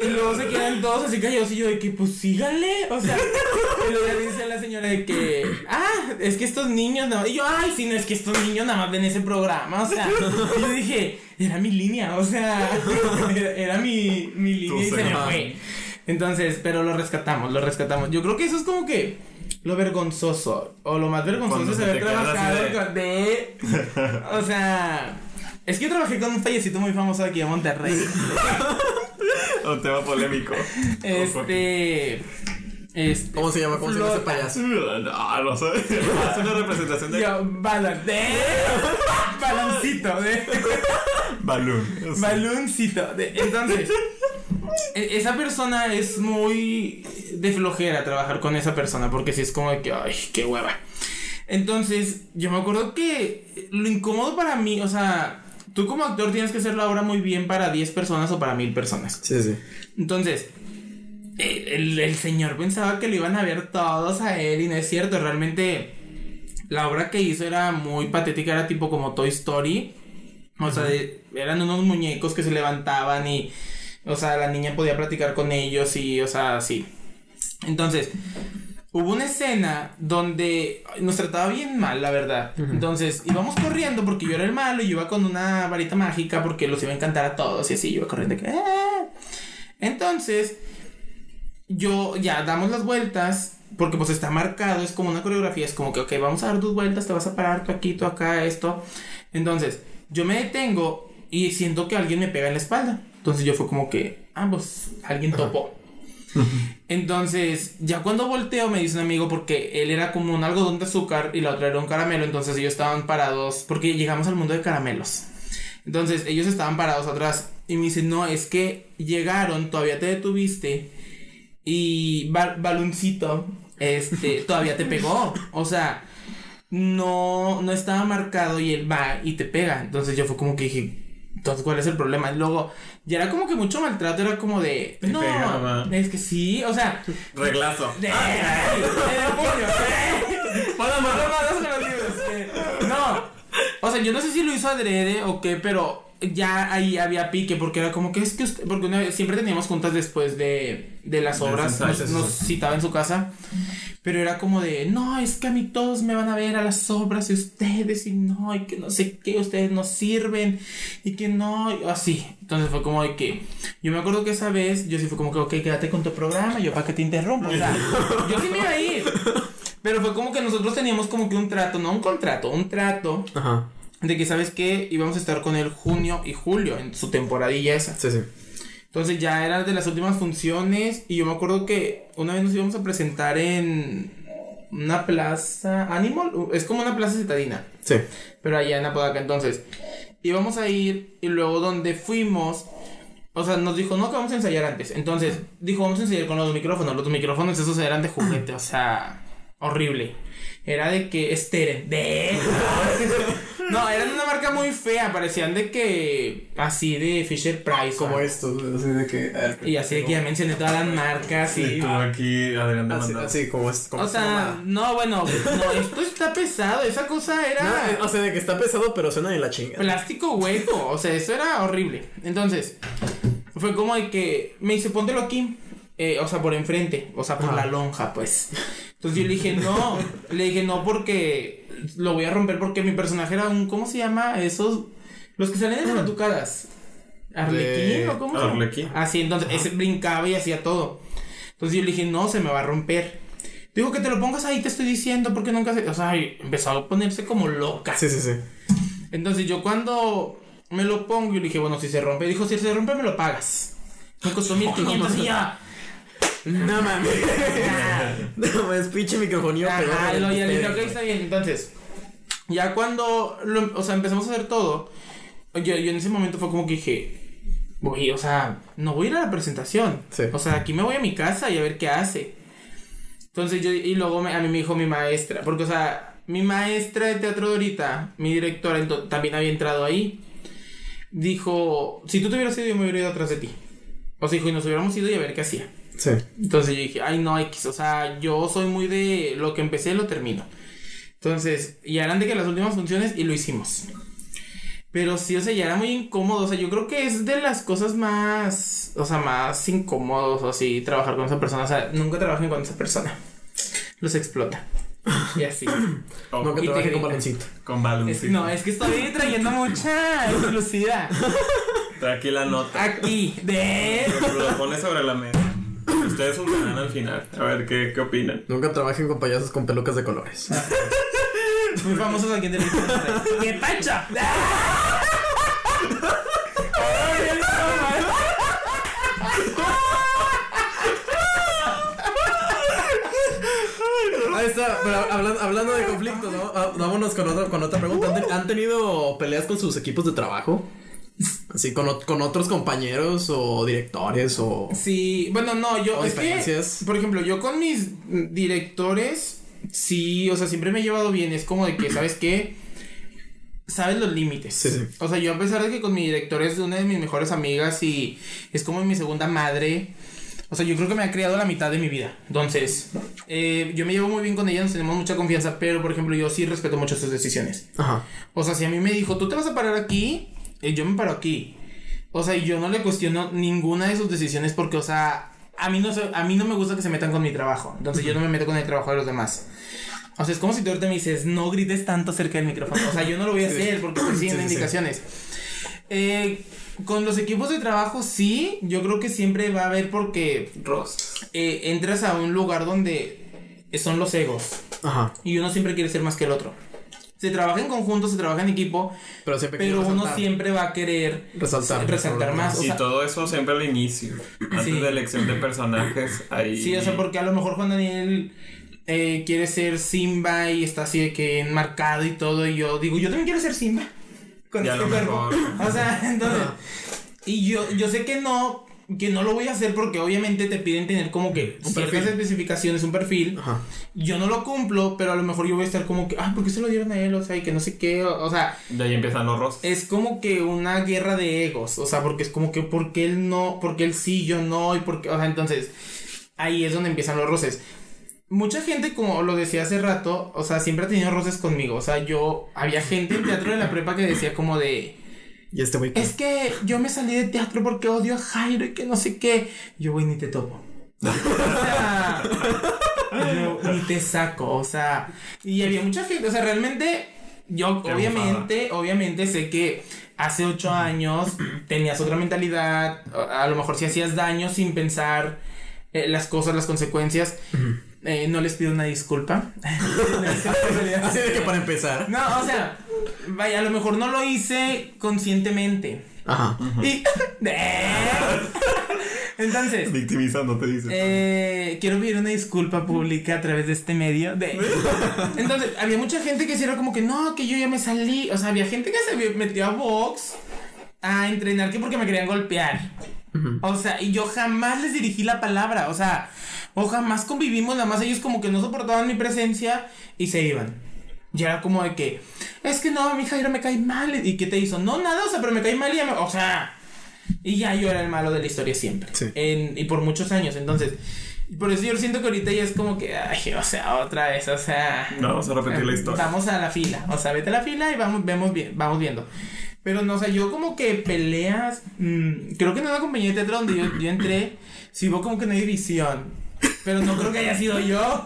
y luego se quedan todos así callados y yo de que, pues síganle. O sea, y luego ya dice la señora de que, ah, es que estos niños no. Y yo, ay, sí, no, es que estos niños nada más ven ese programa. O sea, y yo dije, era mi línea. O sea, era, era mi, mi línea y se me fue. Entonces, pero lo rescatamos, lo rescatamos. Yo creo que eso es como que lo vergonzoso. O lo más vergonzoso es haber trabajado de- con de. O sea. Es que yo trabajé con un fallecito muy famoso aquí en Monterrey. Un tema polémico. Este. Este. ¿Cómo se llama? ¿Cómo se llama ese payaso? No, no sé. Es una representación de Yo, balón. De. Baloncito. De. balloon. Baloncito. De, entonces. E- Esa persona es muy de flojera trabajar con esa persona porque si es como que, ay, qué hueva. Entonces, yo me acuerdo que lo incómodo para mí, o sea, tú como actor tienes que hacer la obra muy bien para 10 personas o para 1000 personas. Sí, sí. Entonces, el, el- señor pensaba que lo iban a ver todos a él y no es cierto, realmente la obra que hizo era muy patética, era tipo como Toy Story. O sea, de- eran unos muñecos que se levantaban y, o sea, la niña podía platicar con ellos y, o sea, sí. Entonces, hubo una escena donde nos trataba bien mal, la verdad. Entonces, íbamos corriendo porque yo era el malo y yo iba con una varita mágica porque los iba a encantar a todos y así, yo iba corriendo. que, "Ah". Entonces, yo ya damos las vueltas porque pues está marcado, es como una coreografía, es como que, ok, vamos a dar dos vueltas, te vas a parar tú aquí, tú acá, esto. Entonces, yo me detengo y siento que alguien me pega en la espalda. Entonces yo fue como que, ah, pues alguien topó. Entonces, ya cuando volteo me dice un amigo porque él era como un algodón de azúcar y la otra era un caramelo, entonces ellos estaban parados porque llegamos al mundo de caramelos. Entonces, ellos estaban parados atrás y me dicen, "No, es que llegaron, todavía te detuviste y Ba- Baluncito este todavía te pegó." O sea, no no estaba marcado y él va y te pega. Entonces, yo fue como que dije, entonces, ¿cuál es el problema? Y luego, ya era como que mucho maltrato, era como de. Te no, pegaba. es que sí, o sea. Reglazo. De, eh. Eh, no. O sea, yo no sé si lo hizo adrede o qué, pero ya ahí había pique, porque era como que es que usted, porque una siempre teníamos juntas después de, de las obras, nos, nos citaba en su casa, pero era como de, no, es que a mí todos me van a ver a las obras y ustedes, y no, y que no sé qué, ustedes no sirven, y que no, y así. Entonces fue como de que, yo me acuerdo que esa vez, yo sí fue como que, ok, quédate con tu programa, yo para que te interrumpa, o sea, yo sí me iba a ir. Pero fue como que nosotros teníamos como que un trato, no un contrato, un trato Ajá. De que, ¿sabes qué? Íbamos a estar con él junio y julio en su temporadilla esa. Sí, sí. Entonces ya era de las últimas funciones y yo me acuerdo que una vez nos íbamos a presentar en una plaza Animal, es como una plaza citadina, Sí. pero allá en Apodaca. Entonces íbamos a ir y luego donde fuimos, o sea, nos dijo, no, que vamos a ensayar antes. Entonces dijo, vamos a ensayar con los micrófonos. Los micrófonos esos eran de juguete, o sea, horrible. Era de que esteren, de... No, eran una marca muy fea, parecían de que así de Fisher Price. Como o- esto, así de que. ver, Y así de que ya mencioné todas las marcas y... Tú aquí, Adrián, Así, así como es. Como O sea, no, bueno, no, esto está pesado, esa cosa era eh, o sea, de que está pesado, pero suena de la chinga. plástico hueco, o sea, eso era horrible. Entonces, fue como de que me dice, póntelo aquí, eh, o sea, por enfrente, o sea, por Ajá. la lonja, pues. Entonces yo le dije, no, le dije, no, porque lo voy a romper porque mi personaje era un, ¿cómo se llama? Esos, los que salen en las batucadas. ¿Arlequín De- o cómo? Arlequín. Así, entonces, ese brincaba y hacía todo. Entonces yo le dije, no, se me va a romper. Dijo que te lo pongas ahí, te estoy diciendo, porque nunca se... O sea, empezó a ponerse como loca. Sí, sí, sí. Entonces yo cuando me lo pongo, yo le dije, bueno, si se rompe, dijo, si se rompe me lo pagas. Me costó 1500 y ya. No mames. no mames, pinche microfonía y luego ya dije, ok, está bien. Entonces, ya cuando, lo- o sea, empezamos a hacer todo, yo, yo en ese momento fue como que dije, voy, o sea, no voy a ir a la presentación. Sí. O sea, aquí me voy a mi casa y a ver qué hace. Entonces yo, y luego me- a mí me dijo mi maestra, porque, o sea, mi maestra de teatro de ahorita, mi directora, también había entrado ahí. Dijo, si tú te hubieras ido, yo me hubiera ido atrás de ti. O sea, dijo, y nos hubiéramos ido y a ver qué hacía. Sí. Entonces yo dije, ay no, X, o sea, yo soy muy de lo que empecé lo termino. Entonces, ya eran de que las últimas funciones y lo hicimos. Pero sí, o sea, ya era muy incómodo, o sea, yo creo que es de las cosas más, o sea, más incómodos, o así, trabajar con esa persona, o sea, nunca trabajen con esa persona. Los explota. Y así. Oh, No, que Y trabaje con baloncito. con balón. Es que, no, es que estoy trayendo mucha exclusividad. Trae aquí la nota. Aquí, de... Lo pone sobre la mesa. Ustedes juzgarán al final. A ver qué, qué opinan. Nunca trabajen con payasos con pelucas de colores. Muy famosos aquí en televisión. ¡Qué pancha! Ahí está, pero hablando, hablando de conflictos, ¿no? Ah, vámonos con otra, con otra pregunta. ¿Han, ten- han tenido peleas con sus equipos de trabajo? Así, con, con otros compañeros o directores o... Sí, bueno, no, yo ¿O es que, por ejemplo, yo con mis directores, sí, o sea, siempre me he llevado bien. Es como de que, ¿sabes qué? Sabes los límites. Sí, sí. O sea, yo a pesar de que con mi director es una de mis mejores amigas y es como mi segunda madre. O sea, yo creo que me ha criado la mitad de mi vida. Entonces, eh, yo me llevo muy bien con ella, nos tenemos mucha confianza, pero por ejemplo, yo sí respeto mucho sus decisiones. Ajá. O sea, si a mí me dijo, tú te vas a parar aquí, eh, yo me paro aquí. O sea, yo no le cuestiono ninguna de sus decisiones porque, o sea, a mí no, a mí no me gusta que se metan con mi trabajo. Entonces yo no me meto con el trabajo de los demás. O sea, es como si tú ahorita me dices, no grites tanto cerca del micrófono. O sea, yo no lo voy a hacer porque estoy siguiendo Sí, sí, sí. indicaciones. Eh, con los equipos de trabajo, sí, yo creo que siempre va a haber porque Ross. eh, entras a un lugar donde son los egos. Ajá. Y uno siempre quiere ser más que el otro. Se trabaja en conjunto, se trabaja en equipo, Pero siempre pero uno resaltar. siempre va a querer Resaltar. resaltar más. O y sea, todo eso siempre al inicio. Antes Sí. de elección de personajes. Ahí. sí, o sea, porque a lo mejor Juan Daniel eh, quiere ser Simba y está así de que enmarcado y todo. Y yo digo, yo también quiero ser Simba. Con Y a este lo cuerpo. mejor. O sea, entonces. Y yo, yo sé que no. Que no lo voy a hacer porque obviamente te piden tener como que Un ciertas perfil. especificaciones, un perfil. Ajá. Yo no lo cumplo, pero a lo mejor yo voy a estar como que, ah, ¿por qué se lo dieron a él? O sea, y que no sé qué. O, o sea, De ahí empiezan los Ross. es como que una guerra de egos, o sea, porque es como que porque él no, porque él sí, yo no, y porque, o sea, entonces ahí es donde empiezan los roces. mucha gente, como lo decía hace rato, o sea, siempre ha tenido roces conmigo. O sea, yo, había gente en teatro de la prepa que decía como de... Y este güey. Es que yo me salí de teatro porque odio a Jairo y que no sé qué. Yo, güey, ni te topo. O sea, yo ni te saco, o sea, y había mucha gente, o sea, realmente yo Qué obviamente, obviamente sé que hace ocho años tenías otra mentalidad, a a lo mejor si hacías daño sin pensar eh, las cosas, las consecuencias, eh, no les pido una disculpa. Así de que para empezar. no, o sea, vaya, a lo mejor no lo hice conscientemente. Ajá. Y... Entonces... Victimizando, te dice. Eh, quiero pedir una disculpa pública a través de este medio. De... Entonces, había mucha gente que era como que no, que yo ya me salí. O sea, había gente que se metió a box a entrenar que porque me querían golpear. O sea, y yo jamás les dirigí la palabra. O sea, o jamás convivimos, nada más ellos como que no soportaban mi presencia y se iban. Y era como de que, es que no, mi Jairo me cae mal. ¿Y qué te hizo? No, nada, o sea, pero me cae mal y ya me... O sea, y ya yo era el malo de la historia siempre. Sí. En- y por muchos años. Entonces, por eso yo siento que ahorita ya es como que, ay, o sea, otra vez, o sea. No, vamos a repetir la historia. Vamos a la fila. O sea, vete a la fila y vamos, vemos bien, vamos viendo. Pero no, o sea, yo como que peleas. mm, creo que en una compañía de teatro donde yo, yo entré, sí hubo como que una división. Pero no creo que haya sido yo. o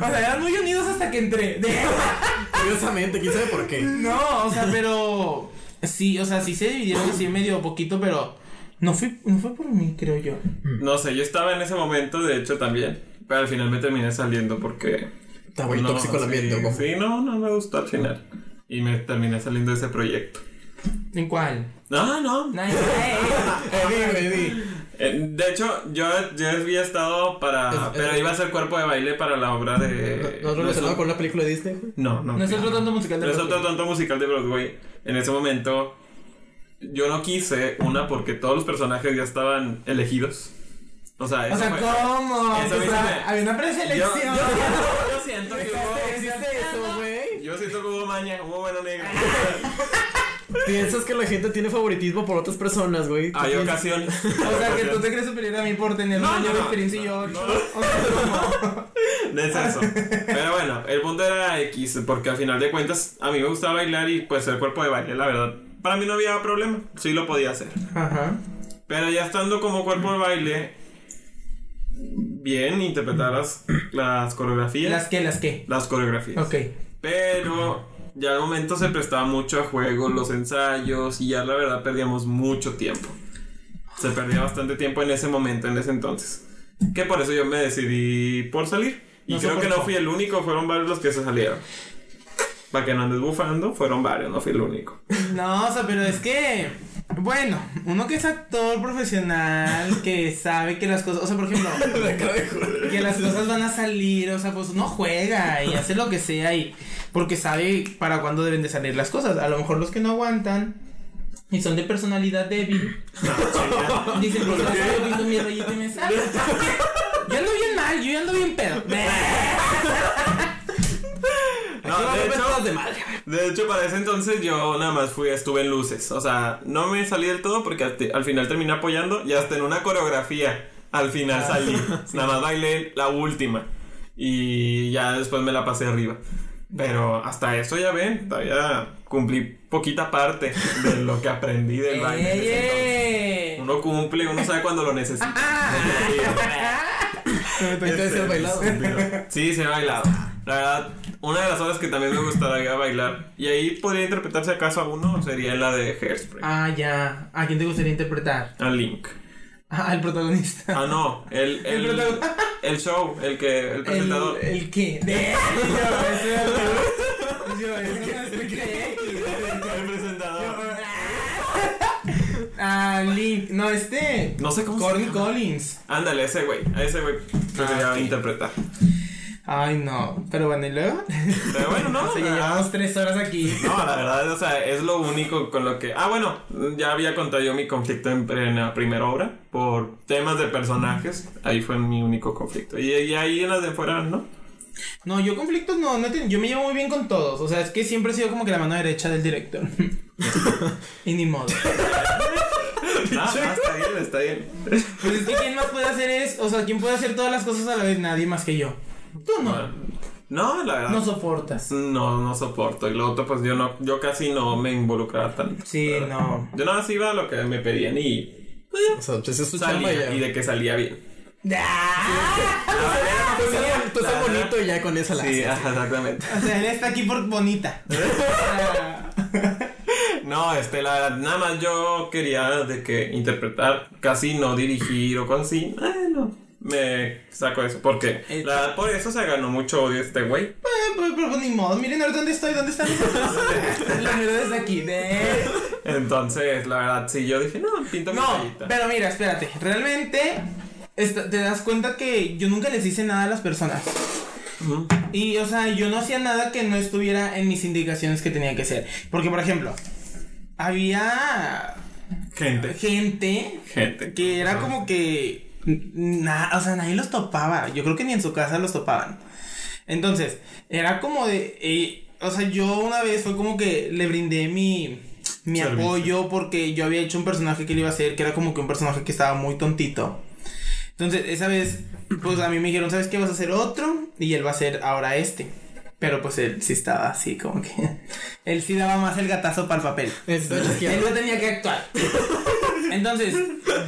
sea, eran muy unidos hasta que entré. Curiosamente, quién sabe por qué. No, o sea, pero. Sí, o sea, sí se dividieron así medio poquito, pero. No fue, no fue por mí, creo yo. No sé, yo estaba en ese momento, de hecho, también. Pero al final me terminé saliendo porque. Está muy no, tóxico el ambiente, sí, ¿o cómo? Sí, no, no me gustó al final. Y me terminé saliendo de ese proyecto. ¿En cuál? No, no. Nice. Eddie, Eddie. Eh, De hecho, yo, yo había estado para. Es- pero es- iba a ser cuerpo de baile para la obra de. ¿No es relacionado con una película de Disney? No, no. No es otro tanto musical de No es otro Broadway. tanto musical de Broadway. En ese momento, yo no quise una porque todos los personajes ya estaban elegidos. O sea, eso O sea, fue- ¿cómo? O sea, había una Yo, yo preselección. yo siento que hubo bueno negro. Piensas que la gente tiene favoritismo por otras personas, güey. Hay piensas- ocasiones. O sea, que tú te crees superior a mí por tener No, un año no, de experiencia y yo. No es eso. Pero bueno, el punto era X, porque al final de cuentas a mí me gustaba bailar y pues el cuerpo de baile, la verdad. Para mí no había problema, sí lo podía hacer. Ajá. Pero ya estando como cuerpo de baile, bien interpretar las, las coreografías. ¿Las qué? ¿Las qué? Las coreografías. Ok. Pero ya al momento se prestaba mucho a juego los ensayos y ya la verdad perdíamos mucho tiempo. Se perdía bastante tiempo en ese momento, en ese entonces. Que por eso yo me decidí por salir. Y No creo que no fui el único, fueron varios los que se salieron. Para que no andes bufando, fueron varios, no fui el único. No, o sea, pero es que. Bueno, uno que es actor profesional, que sabe que las cosas. O sea, por ejemplo. Que las cosas van a salir, o sea, pues uno juega y hace lo que sea y porque sabe para cuándo deben de salir las cosas. A lo mejor los que no aguantan y son de personalidad débil dicen, pues viendo mi rayito y me sale. Yo ando bien mal, yo ando bien pedo. No, Aquí va a de hecho- de madre. De hecho, para ese entonces yo nada más fui, estuve en luces. O sea, no me salí del todo porque al, al final terminé apoyando y hasta en una coreografía al final salí. Nada más bailé la última. Y ya después me la pasé arriba. Pero hasta eso ya ven, todavía cumplí poquita parte de lo que aprendí del baile. Uno cumple, uno sabe cuando lo necesita. Entonces bailado. Sí, se ha bailado. La verdad, una de las horas que también me gustaría bailar, y ahí podría interpretarse acaso a uno, sería la de Hairspray. Ah, ya. ¿A quién te gustaría interpretar? A Link. Ah, el protagonista. Ah, no, el, El el, show, el que, el ¿El, presentador. ¿El qué? De... Yo, era el- presentador. Ah, Link. No, este. No sé cómo se Corny llama. Collins. Ándale, ese güey, a ese güey Ah, interpretar. Ay, no. Pero bueno, ¿y luego? Pero bueno, no, llevamos tres horas aquí. No, la verdad, o sea, es lo único con lo que... Ah, bueno, ya había contado yo mi conflicto en, en la primera obra por temas de personajes. Ahí fue mi único conflicto. Y, y ahí en las de fuera, ¿no? No, yo conflictos no, no tenido- Yo me llevo muy bien con todos. O sea, es que siempre he sido como que la mano derecha del director. y ni modo. No, no, está bien, está bien. Pues es que quién más puede hacer es, o sea, quién puede hacer todas las cosas a la vez, nadie más que yo. Tú no, No, la verdad. no soportas. No, no soporto. Y lo otro, pues yo no, yo casi no me involucraba tanto. Sí, no. Yo nada más iba a lo que me pedían y O sea, pues es su y ya. salía. Y de que salía bien. ¡Ah! Tú estás- Tú estás bonito y ya con esa la Sí, haces. exactamente. O sea, él está aquí por bonita. No, este, la verdad, nada más yo quería de que interpretar, casi no dirigir o cosas así. Bueno, me saco eso. Porque Eh, la verdad, por eso se ganó mucho odio este güey. Eh, pues, pero pues, ni modo, miren ahora dónde estoy, dónde están mis miro desde aquí. De... Entonces, la verdad, sí, yo dije, no, pinto mi rayita. pero mira, espérate. Realmente esta- te das cuenta que yo nunca les hice nada a las personas. Ujú. Y, o sea, yo no hacía nada que no estuviera en mis indicaciones que tenía que ser. Porque, por ejemplo, había Gente. gente Gente. que era como que. Na- o sea, nadie los topaba. Yo creo que ni en su casa los topaban. Entonces, era como de. eh, o sea, yo una vez fue como que le brindé mi. Mi Servicio. apoyo porque yo había hecho un personaje que le iba a hacer, que era como que un personaje que estaba muy tontito. Entonces, esa vez, pues a mí me dijeron, ¿sabes qué? Vas a hacer otro y él va a ser ahora este. Pero pues él sí estaba así, como que. Él sí daba más el gatazo para el papel. Es- Él no tenía que actuar. Entonces,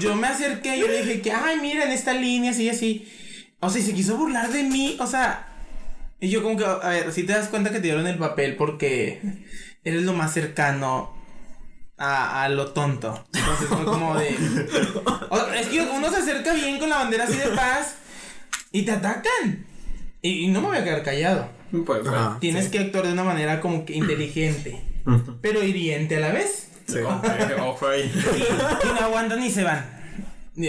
yo me acerqué y yo le dije que, ay, mira, en esta línea, así, así. O sea, y se quiso burlar de mí, o sea. Y yo como que, a ver, si te das cuenta que te dieron el papel porque eres lo más cercano a, a lo tonto. Entonces fue como de... o- es que uno se acerca bien con la bandera así de paz y te atacan. Y, y no me voy a quedar callado. Pues. Ajá. Tienes sí. que actuar de una manera como que inteligente, pero hiriente a la vez. Sí. Ok, ojo ahí. Y, y no aguantan y se van.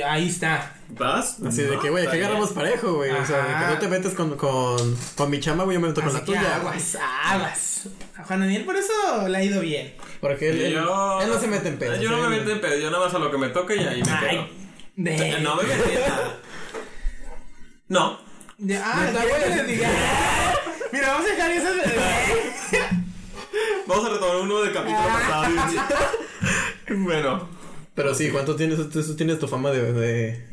Ahí está. ¿Vas? Así de que, güey, No, aquí está agarramos parejo, güey. O sea, de que no te metes con, con, con mi chama, güey, yo me meto con la que tuya. aguas, aguas. A Juan Daniel por eso le ha ido bien. Porque él, él, Yo- él no se mete en pedos. Yo no me él- meto en pedo, yo nada más a lo que me toque y ahí me quedo. Ay, de... No me metí en nada. No. ah, Neta, ¿quiere que güey. Mira, vamos a dejar esas... Vamos a retomar uno del capítulo pasado. bueno. Pero sí, ¿cuánto tienes? Tú, tú tienes tu fama de, de,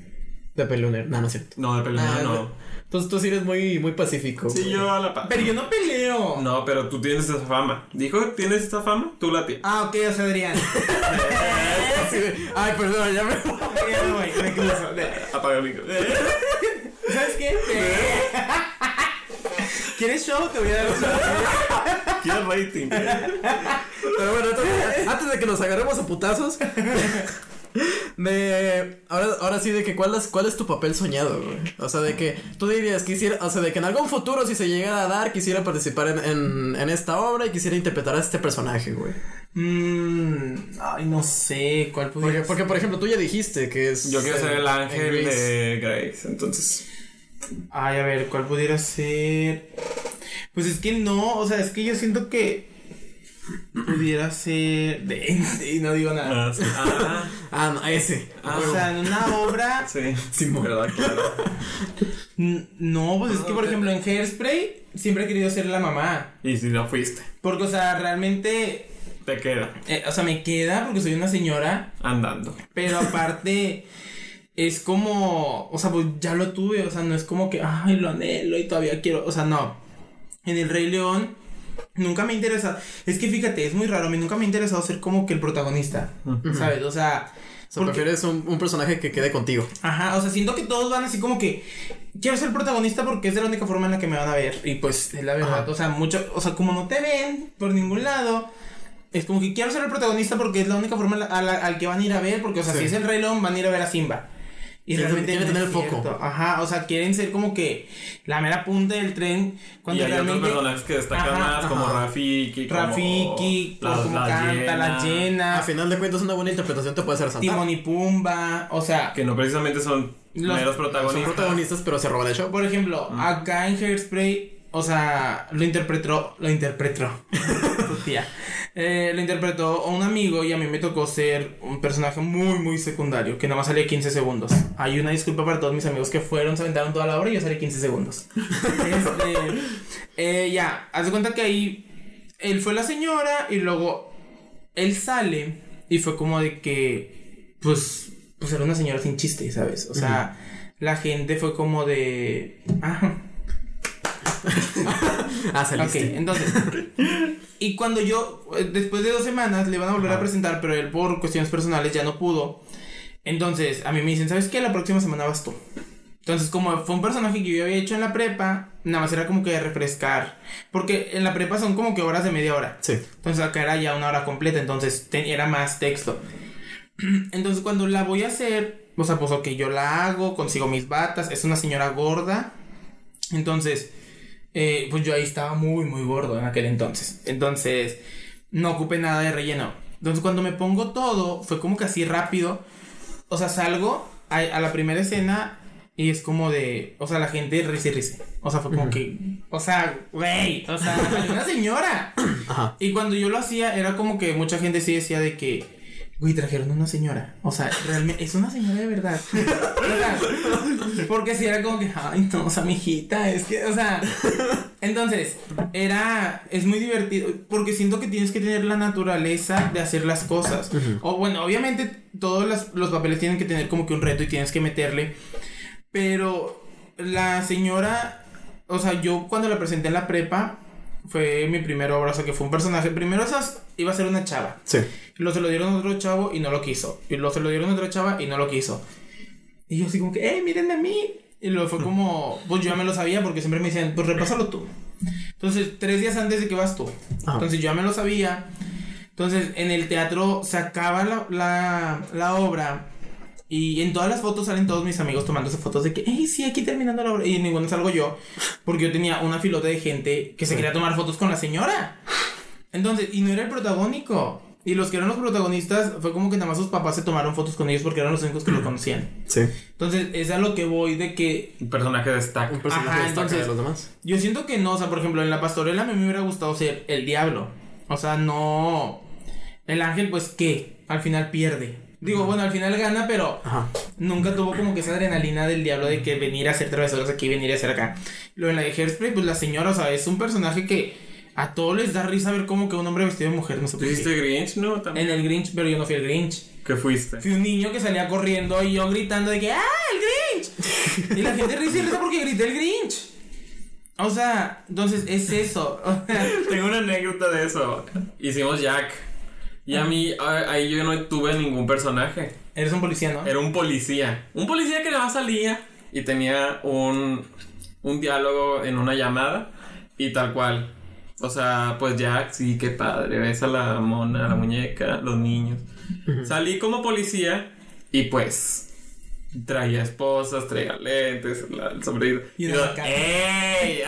de peleonero. No, no es cierto. No, de pelea Ah, no. Tú, tú sí eres muy, muy pacífico. Sí, yo a la paz. Pero yo no peleo. No, pero tú tienes esa fama. ¿Dijo tienes esta fama? Tú la tienes. Ah, ok, o sea, Adrián. Ay, perdón, ya me voy, Apaga el micro. ¿Sabes qué? ¿Quieres show? Te voy a dar un show. Quiero rating. Pero bueno, entonces, antes de que nos agarremos a putazos. De. Ahora, ahora sí, de que cuál es, cuál es tu papel soñado, güey. O sea, de que tú dirías, quisiera. O sea, de que en algún futuro, si se llegara a dar, quisiera participar en, en, en esta obra y quisiera interpretar a este personaje, güey. Mmm. Ay, no sé. ¿Cuál Porque, podría porque, por ejemplo, tú ya dijiste que es. Yo quiero ser el ángel de Grace, entonces. Ay, a ver, ¿cuál pudiera ser? Pues es que no, o sea, es que yo siento que pudiera ser de y no digo nada. Ah, sí. Ah, Ah, no, ese. Ah, O sea, en una obra sí. Simón. ¿Verdad? Claro. no, pues es que por ejemplo en Hairspray siempre he querido ser la mamá, Y si no fuiste, porque o sea, realmente te queda eh, o sea, me queda porque soy una señora, andando. pero aparte es como, o sea, pues ya lo tuve, o sea, no es como que ay, lo anhelo y todavía quiero, o sea, no. En El Rey León Nunca me ha interesado. Es que fíjate, es muy raro. A mí nunca me ha interesado ser como que el protagonista. ¿Sabes? O sea. O sea, porque- prefieres un, un personaje que quede contigo. Ajá, o sea, siento que todos van así como que quiero ser protagonista porque es de la única forma en la que me van a ver. Y pues es la verdad, Ajá. o sea, mucho, o sea, como no te ven por ningún lado, es como que quiero ser el protagonista porque es la única forma en la- a la- al que van a ir a ver, porque o sea, Sí. si es el Rey León van a ir a ver a Simba. Y Quieren- realmente quieren no tener el foco. Ajá, o sea, quieren ser como que la mera punta del tren cuando y hay otros realmente personajes que destacan Ajá, más, como ajá. Rafiki, como Rafiki, la, como la canta, la llena, llena, A final de cuentas, una buena interpretación te puede hacer Santa. Timón y Pumba, o sea, Que no precisamente son Los- meros Son protagonistas. protagonistas, pero se roban el show. Por ejemplo, acá en Hairspray, o sea, lo interpretó, lo interpretó, tu tía, Eh, lo interpretó un amigo y a mí me tocó ser un personaje muy, muy secundario, que nada más salía 15 segundos. Hay una disculpa para todos mis amigos que fueron, se aventaron toda la obra y yo salí 15 segundos. Este, eh, ya, haz de cuenta que ahí él fue la señora y luego él sale y fue como de que pues, pues era una señora sin chiste, ¿sabes? O sea, la gente fue como de... Ah, Ah, ok, saliste. entonces... Y cuando yo, eh, después de dos semanas, le van a volver a presentar, pero él por cuestiones personales ya no pudo. Entonces, a mí me dicen, ¿sabes qué? La próxima semana vas tú. Entonces, como fue un personaje que yo había hecho en la prepa, nada más era como que refrescar. Porque en la prepa son como que horas de media hora. Sí. Entonces acá era ya una hora completa, entonces era más texto. Entonces cuando la voy a hacer, o sea, pues ok, yo la hago, consigo mis batas, es una señora gorda. Entonces, eh, pues yo ahí estaba muy, muy gordo en aquel entonces. Entonces, no ocupé nada de relleno. Entonces cuando me pongo todo, fue como que así rápido. O sea, salgo a, a la primera escena y es como de, o sea, la gente risa y risa. O sea, fue como que, o sea, güey, o sea, una señora. Ajá. Y cuando yo lo hacía, era como que mucha gente sí decía de que, güey, trajeron una señora. O sea, realmente, es una señora de verdad. Porque si era como que, ay, no, o sea, mi hijita, es que, o sea. Entonces, era, es muy divertido, porque siento que tienes que tener la naturaleza de hacer las cosas. O bueno, obviamente todos las- los papeles tienen que tener como que un reto y tienes que meterle. Pero la señora, o sea, yo cuando la presenté en la prepa, fue mi primera obra, o sea, que fue un personaje. Primero esas iba a ser una chava. Sí. Y luego se lo dieron a otro chavo y no lo quiso. Y luego se lo dieron a otra chava y no lo quiso. Y yo así como que, ¡eh, miren a mí! Y luego fue como, pues yo ya me lo sabía porque siempre me decían, pues repásalo tú. Entonces, tres días antes de que vas tú. Ajá. Entonces yo ya me lo sabía. Entonces, en el teatro se acaba la, la, la obra. Y en todas las fotos salen todos mis amigos tomándose fotos de que, ¡eh, sí, aquí terminando la obra! Y en ninguna salgo yo. Porque yo tenía una filota de gente que se quería tomar fotos con la señora. Entonces, y no era el protagónico. Y los que eran los protagonistas fue como que nada más sus papás se tomaron fotos con ellos porque eran los únicos que lo conocían. Sí. Entonces, es a lo que voy de que Un personaje destaca. Un personaje Ajá, destaca entonces- de los demás. yo siento que no, o sea, por ejemplo, en la pastorela a mí me hubiera gustado ser el diablo. O sea, no. El ángel, pues, ¿qué? Al final pierde. Digo, bueno, al final gana, pero Ajá. nunca tuvo como que esa adrenalina del diablo de que venir a hacer travesuras aquí, venir a hacer acá. Lo en la de Hairspray, pues la señora, o sea, es un personaje que a todos les da risa ver como que un hombre vestido de mujer, no sé ¿Tú por qué. hiciste Grinch, no? También. En el Grinch, pero yo no fui el Grinch. ¿Qué fuiste? Fui un niño que salía corriendo y yo gritando de que ¡Ah, el Grinch! Y la gente risa y risa porque grité el Grinch. O sea, entonces es eso. Tengo una anécdota de eso. Hicimos Jack. Y a mí, ahí yo no tuve ningún personaje. eres un policía, ¿no? Era un policía. Un policía que nada más salía y tenía un, un diálogo en una llamada y tal cual. O sea, pues Jack, sí, qué padre. Ves a la mona, a la muñeca, los niños. Salí como policía y pues traía esposas, traía lentes, la- el sombrero. Y yo. ¡Ey!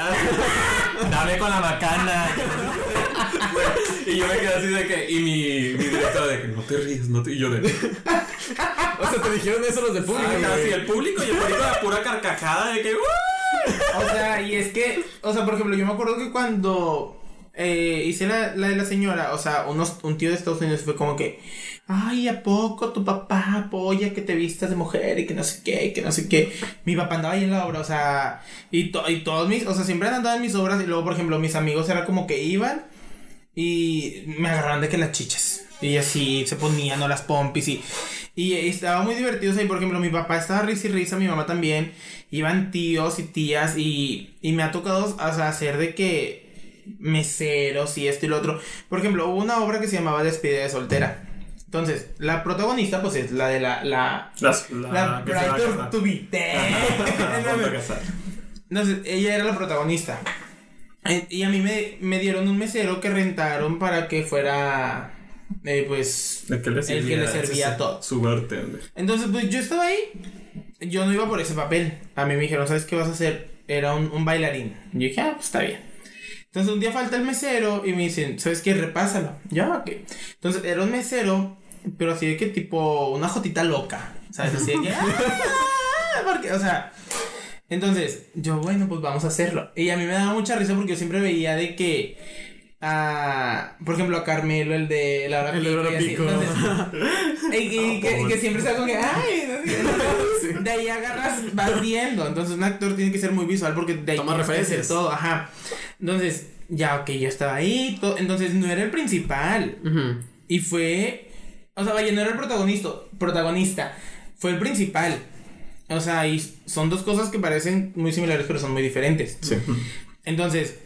Dame con la macana. y yo me quedé así de que. Y mi, mi directora de que no te ríes, no te. Y yo de. O sea, te dijeron eso los de público. Ah, casi el público y el público la pura carcajada de que. "Uh". O sea, y es que, o sea, por ejemplo, yo me acuerdo que cuando eh, hice la, la de la señora, o sea, unos, un tío de Estados Unidos fue como que, ay, ¿a poco tu papá apoya que te vistas de mujer y que no sé qué, que no sé qué? Mi papá andaba ahí en la obra, o sea, y, to- y todos mis, o sea, siempre andado en mis obras y luego, por ejemplo, mis amigos era como que iban y me agarraban de que las chichas. Y así se ponían, ¿no? Las pompis y... Y estaba muy divertido. O sea, y por ejemplo, mi papá estaba risa y risa, mi mamá también. Iban tíos y tías y, y me ha tocado, o sea, hacer de que meseros y esto y lo otro. Por ejemplo, hubo una obra que se llamaba Despedida de soltera. Entonces, la protagonista, pues es la de la... La, Las, la que se va a Bride casar. to be. Ajá, ponte a casar. Entonces, ella era la protagonista. Eh, Y a mí me, me dieron un mesero que rentaron para que fuera, eh, pues... El que le servía, El que le servía ese- todo. Su bartender. Entonces, pues yo estaba ahí. Yo no iba por ese papel. A mí me dijeron, ¿sabes qué vas a hacer? Era un, un bailarín. Yo dije, ah, pues está bien. Entonces un día falta el mesero y me dicen, ¿sabes qué? Repásalo. Ya, ok. Entonces era un mesero, pero así de que tipo una jotita loca. ¿Sabes? Así de que, "Ah", porque, o sea, entonces yo, bueno, pues vamos a hacerlo. Y a mí me daba mucha risa porque yo siempre veía de que, ah, por ejemplo, a Carmelo, el de Laura El de Laura y así. Pico. Entonces, y, y que, y que siempre está como que, ay, no de ahí agarras, vas viendo. Entonces, un actor tiene que ser muy visual porque de ahí Toma referencias. todo, ajá. Entonces, ya, ok, yo estaba ahí, to- entonces no era el principal. Y fue O sea, vaya, no era el protagonista, protagonista, fue el principal. O sea, y son dos cosas que parecen muy similares, pero son muy diferentes. Sí. Entonces,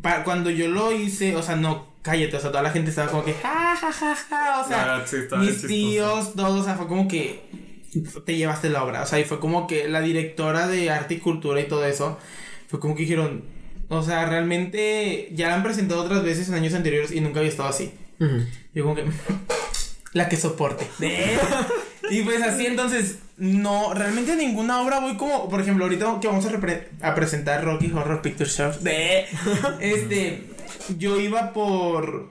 pa- cuando yo lo hice, o sea, no, cállate, o sea, toda la gente estaba como que, ja, ja, ja, ja, o sea, Ah, sí, mis tíos, todos, o sea, fue como que te llevaste la obra, o sea, y fue como que la directora de arte y cultura y todo eso, fue como que dijeron, o sea, realmente ya la han presentado otras veces en años anteriores y nunca había estado así. Yo como que la que soporte. y pues así entonces no realmente ninguna obra voy como por ejemplo ahorita que vamos a, a presentar Rocky Horror Picture Show de este yo iba por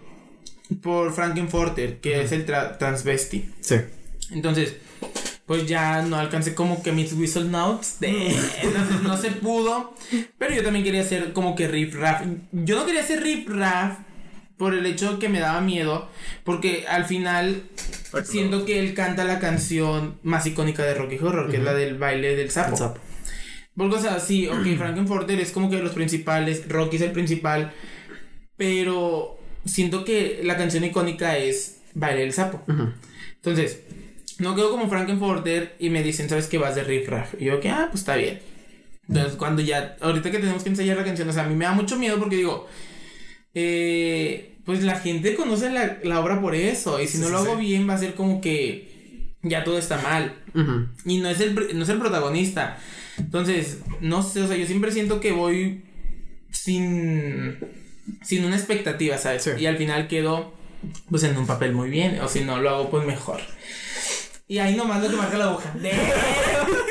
por Frankenforter que es el tra- transvesti. Sí. Entonces pues ya no alcancé como que mis whistle notes de entonces no se pudo pero yo también quería hacer como que riff raff yo no quería hacer riff raff por el hecho que me daba miedo porque al final siento que él canta la canción más icónica de Rocky Horror que es la del baile del sapo El sapo. porque, o sea, sí, ok, Frankenforter es como que de los principales, Rocky es el principal, pero siento que la canción icónica es Baile del Sapo. Entonces, no quedo como Frankenforter y me dicen, ¿sabes qué vas de riff raff? Y yo, que, ah, pues está bien. Entonces, cuando ya, ahorita que tenemos que ensayar la canción, o sea, a mí me da mucho miedo porque digo, eh, pues la gente conoce la, la obra por eso, y si Sí, no sí, lo hago bien va a ser como que ya todo está mal. Y no es el, no es el protagonista. Entonces, no sé, o sea, yo siempre siento que voy sin, sin una expectativa, ¿sabes? Y al final quedo, pues, en un papel muy bien, o si no lo hago, pues, mejor. Y ahí nomás lo que marca la aguja.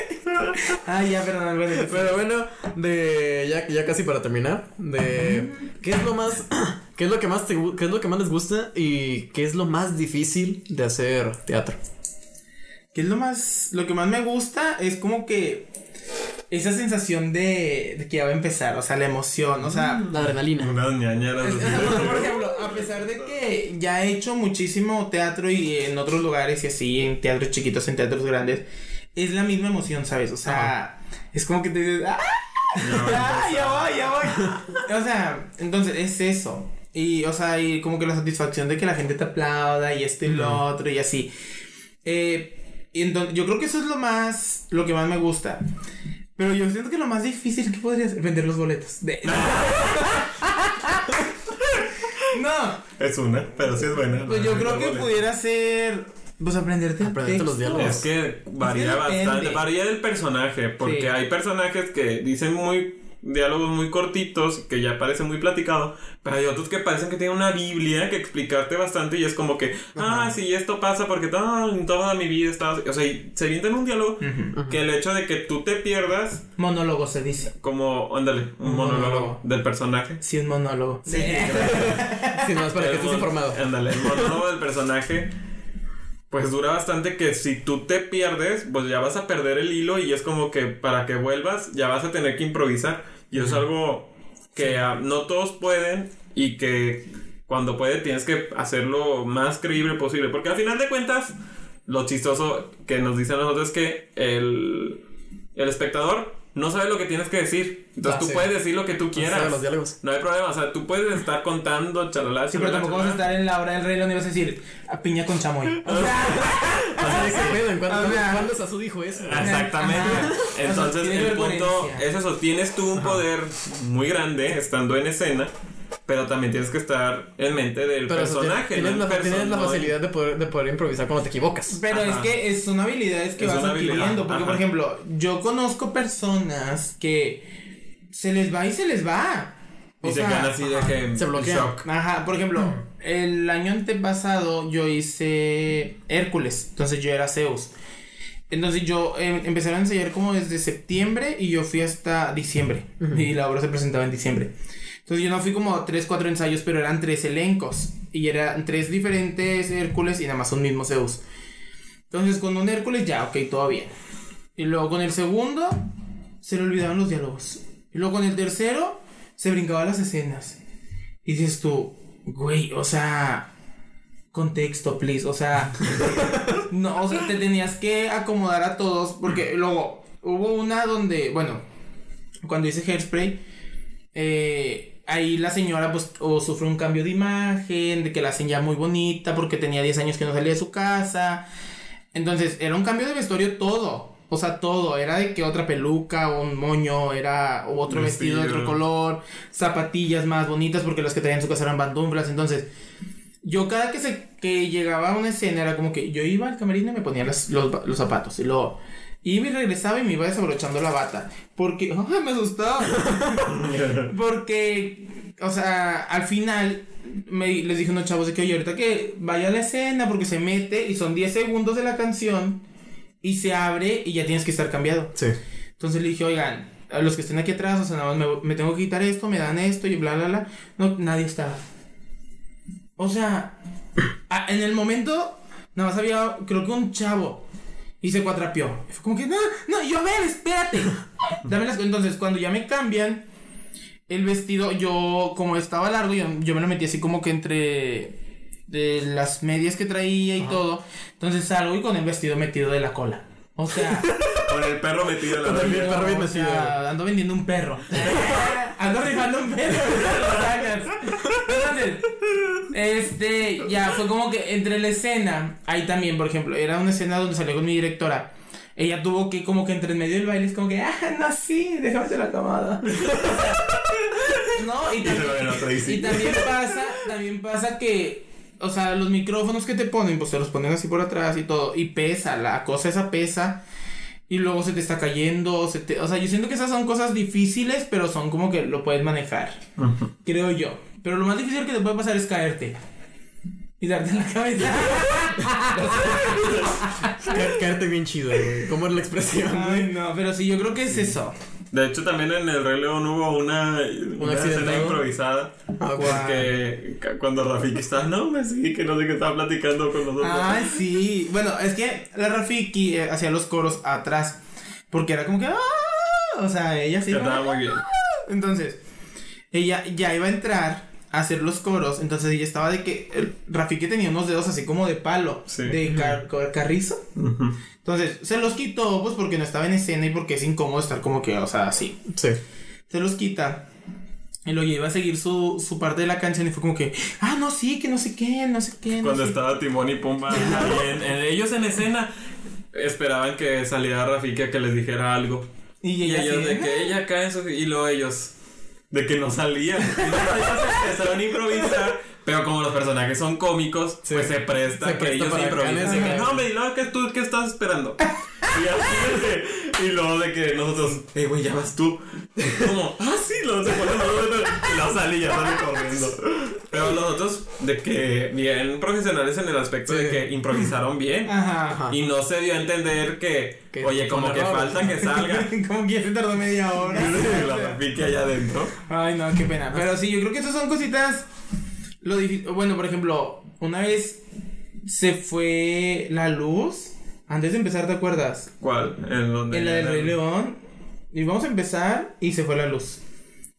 Ay, ya, perdón, bueno, Pero bueno, de ya, ya casi para terminar, de qué es lo más qué es lo que más te qué es lo que más les gusta y qué es lo más difícil de hacer teatro. Que es lo más, lo que más me gusta es como que esa sensación de, de que ya va a empezar, o sea, la emoción, o sea, La adrenalina. Por ejemplo, a pesar de que ya he hecho muchísimo teatro y en otros lugares y así, en teatros chiquitos, en teatros grandes, es la misma emoción, ¿sabes? O sea, es como que te dices, ¡ah! ¡Ah, ya voy, ya voy! O sea, entonces es eso. Y, o sea, y como que la satisfacción de que la gente te aplauda y esto y lo otro y así. Eh, y entonces, yo creo que eso es lo más, lo que más me gusta. Pero yo siento que lo más difícil que podría ser vender los boletos. De... no, Es una, pero sí es buena. pues yo creo que pudiera ser, pues aprenderte, Aprenderte los diálogos. Es que varía Es que bastante, varía del personaje, porque Sí. hay personajes que dicen muy diálogos muy cortitos, que ya parece muy platicado, pero hay otros que parecen que tienen una biblia que explicarte bastante y es como que, ah, sí, esto pasa porque todo, en toda mi vida estaba, así". o sea, y se avientan un diálogo que el hecho de que tú te pierdas, Monólogo se dice. como, ándale, un Un monólogo monólogo. del personaje. Sí, un monólogo. Sí. Sí, nomás para que El estés mon- informado. Ándale, el monólogo del personaje. Pues dura bastante que si tú te pierdes, pues ya vas a perder el hilo y es como que para que vuelvas ya vas a tener que improvisar. Y eso es algo que no todos pueden y que cuando puede tienes que hacerlo más creíble posible. Porque al final de cuentas, lo chistoso que nos dicen a nosotros es que el, el espectador no sabe lo que tienes que decir. Entonces Ah, tú sí. puedes decir lo que tú quieras. sabe los diálogos. No hay problema, o sea, tú puedes estar contando chalala, Sí, pero tampoco vas a estar en la hora del rey donde vas a decir a piña con chamoy. O sea, Así de qué pedo, ¿en cuándo, O sea- cuándo Sasú dijo eso? Exactamente. Ajá. Entonces, O sea, tiene el punto es eso, tienes tú un poder muy grande estando en escena, pero también tienes que estar en mente del Pero personaje. tienes, ¿no? la, tienes la person- facilidad de poder, de poder improvisar cuando te equivocas. Pero es que es- son habilidades que Es vas adquiriendo. Porque, por ejemplo, yo conozco personas que se les va y se les va. O Y se sea, quedan así de que. Se bloquean. shock. Ajá, por ejemplo, el año antepasado yo hice Hércules, entonces yo era Zeus. Entonces yo eh, empecé a ensayar como desde septiembre y yo fui hasta diciembre. Y la obra se presentaba en diciembre. Entonces yo no fui como a tres, cuatro ensayos, pero eran tres elencos. Y eran tres diferentes Hércules y nada más un mismo Zeus. Entonces con un Hércules ya, ok, todo bien. Y luego con el segundo se le olvidaban los diálogos. Y luego con el tercero se brincaban las escenas. Y dices tú, güey, o sea, contexto, please, o sea, no, o sea, te tenías que acomodar a todos, porque luego hubo una donde, bueno, cuando hice Hairspray, eh, ahí la señora pues o sufre un cambio de imagen, de que la hacen ya muy bonita porque tenía 10 años que no salía de su casa. Entonces, era un cambio de vestuario todo. O sea, todo. Era de que otra peluca, o un moño, era otro vestido. de otro color, zapatillas más bonitas porque las que traían en su casa eran bandumblas. Entonces, yo cada que, se, que llegaba a una escena era como que yo iba al camerino y me ponía los, los zapatos. Y luego y me regresaba y me iba desabrochando la bata. Porque, ¡ay, me asustaba! porque, o sea, al final me, les dije a unos chavos de que, oye, ahorita que vaya a la escena porque se mete y son 10 segundos de la canción y se abre y ya tienes que estar cambiado. Sí. Entonces le dije, oigan, a los que estén aquí atrás, o sea, nada más me, me tengo que quitar esto, me dan esto y bla, bla, bla. No, nadie estaba. O sea, en el momento, nada más había, creo que un chavo y se cuatrapió. fue como que, no, no, yo a ver, espérate. Dame las Entonces, cuando ya me cambian el vestido, yo, como estaba largo, yo, yo me lo metí así como que entre de las medias que traía y todo. Entonces salgo y con el vestido metido de la cola. O sea. con el perro metido en la Con el perro metido. O sea, ando vendiendo un perro. ando rifando un perro. Entonces, este, ya fue como que entre la escena, ahí también, por ejemplo, era una escena donde salió con mi directora. Ella tuvo que, como que entre en medio del baile, es como que, ah, no, sí, déjame hacer la camada. no, y también, y también pasa, también pasa que o sea, los micrófonos que te ponen, pues te los ponen así por atrás y todo. Y pesa, la cosa esa pesa. Y luego se te está cayendo. Se te... O sea, yo siento que esas son cosas difíciles, pero son como que lo puedes manejar. Creo yo. Pero lo más difícil que te puede pasar es caerte. Y darte la cabeza. caerte bien chido, güey. ¿Cómo es la expresión, Ay, no, pero sí, yo creo que es eso. De hecho, también en el Rey León hubo una, una escena improvisada. Ah, porque cuando Rafiki estaba, no, me sí, que no sé qué estaba platicando con nosotros. Ah, sí. Bueno, es que la Rafiki eh, hacía los coros atrás. Porque era como que, ¡ah! O sea, ella sí. Cantaba muy bien. Entonces, ella ya iba a entrar a hacer los coros. Entonces ella estaba de que. Rafiki tenía unos dedos así como de palo. De carrizo. Entonces, se los quitó, pues porque no estaba en escena y porque es incómodo estar como que, o sea, así. Sí. Se los quita. Y luego iba a seguir su, su parte de la canción y fue como que, ah, no, sí, que no sé qué, no sé qué. Cuando estaba Timón y Pumba ellos en escena esperaban que saliera Rafiki a que les dijera algo. Y, ellos de que ella cae en su... Y luego ellos de que no salían. Y empezaron a improvisar pero como los personajes son cómicos, pues se presta que ellos improvisen. no, me no, ¿qué, tú, ¿qué estás esperando? y así de, y luego de que nosotros, eh, güey, ya vas tú. Como, ah, sí, luego se ponen y luego salí, ya sale corriendo. Pero los otros, de que bien profesionales en el aspecto de que improvisaron bien. Ajá, Y no se dio a entender que, oye, como que falta que salga. como que se tardó media hora. Sí, la pique allá adentro. Ay, no, qué pena. Pero sí, yo creo que esas son cositas lo bueno, por ejemplo, una vez se fue la luz. Antes de empezar, ¿te acuerdas? ¿Cuál? En, donde en la del Rey León. Y vamos a empezar y se fue la luz.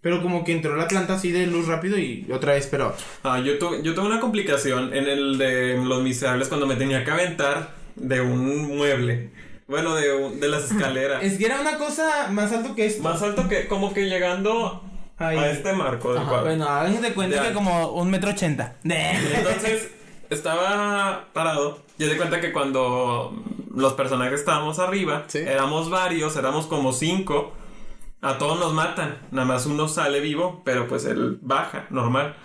Pero como que entró la planta así de luz rápido y otra vez, pero... Ah, yo, yo tuve una complicación en el de Los Miserables cuando me tenía que aventar de un mueble. Bueno, de, de las escaleras. es que era una cosa más alto que esto. Más alto que, como que llegando a este marco del cuadro. Bueno, háganse de cuenta que como un metro ochenta. Entonces, estaba parado. Y de cuenta que cuando los personajes estábamos arriba, éramos varios, éramos como cinco. A todos nos matan. Nada más uno sale vivo, pero pues él baja, normal.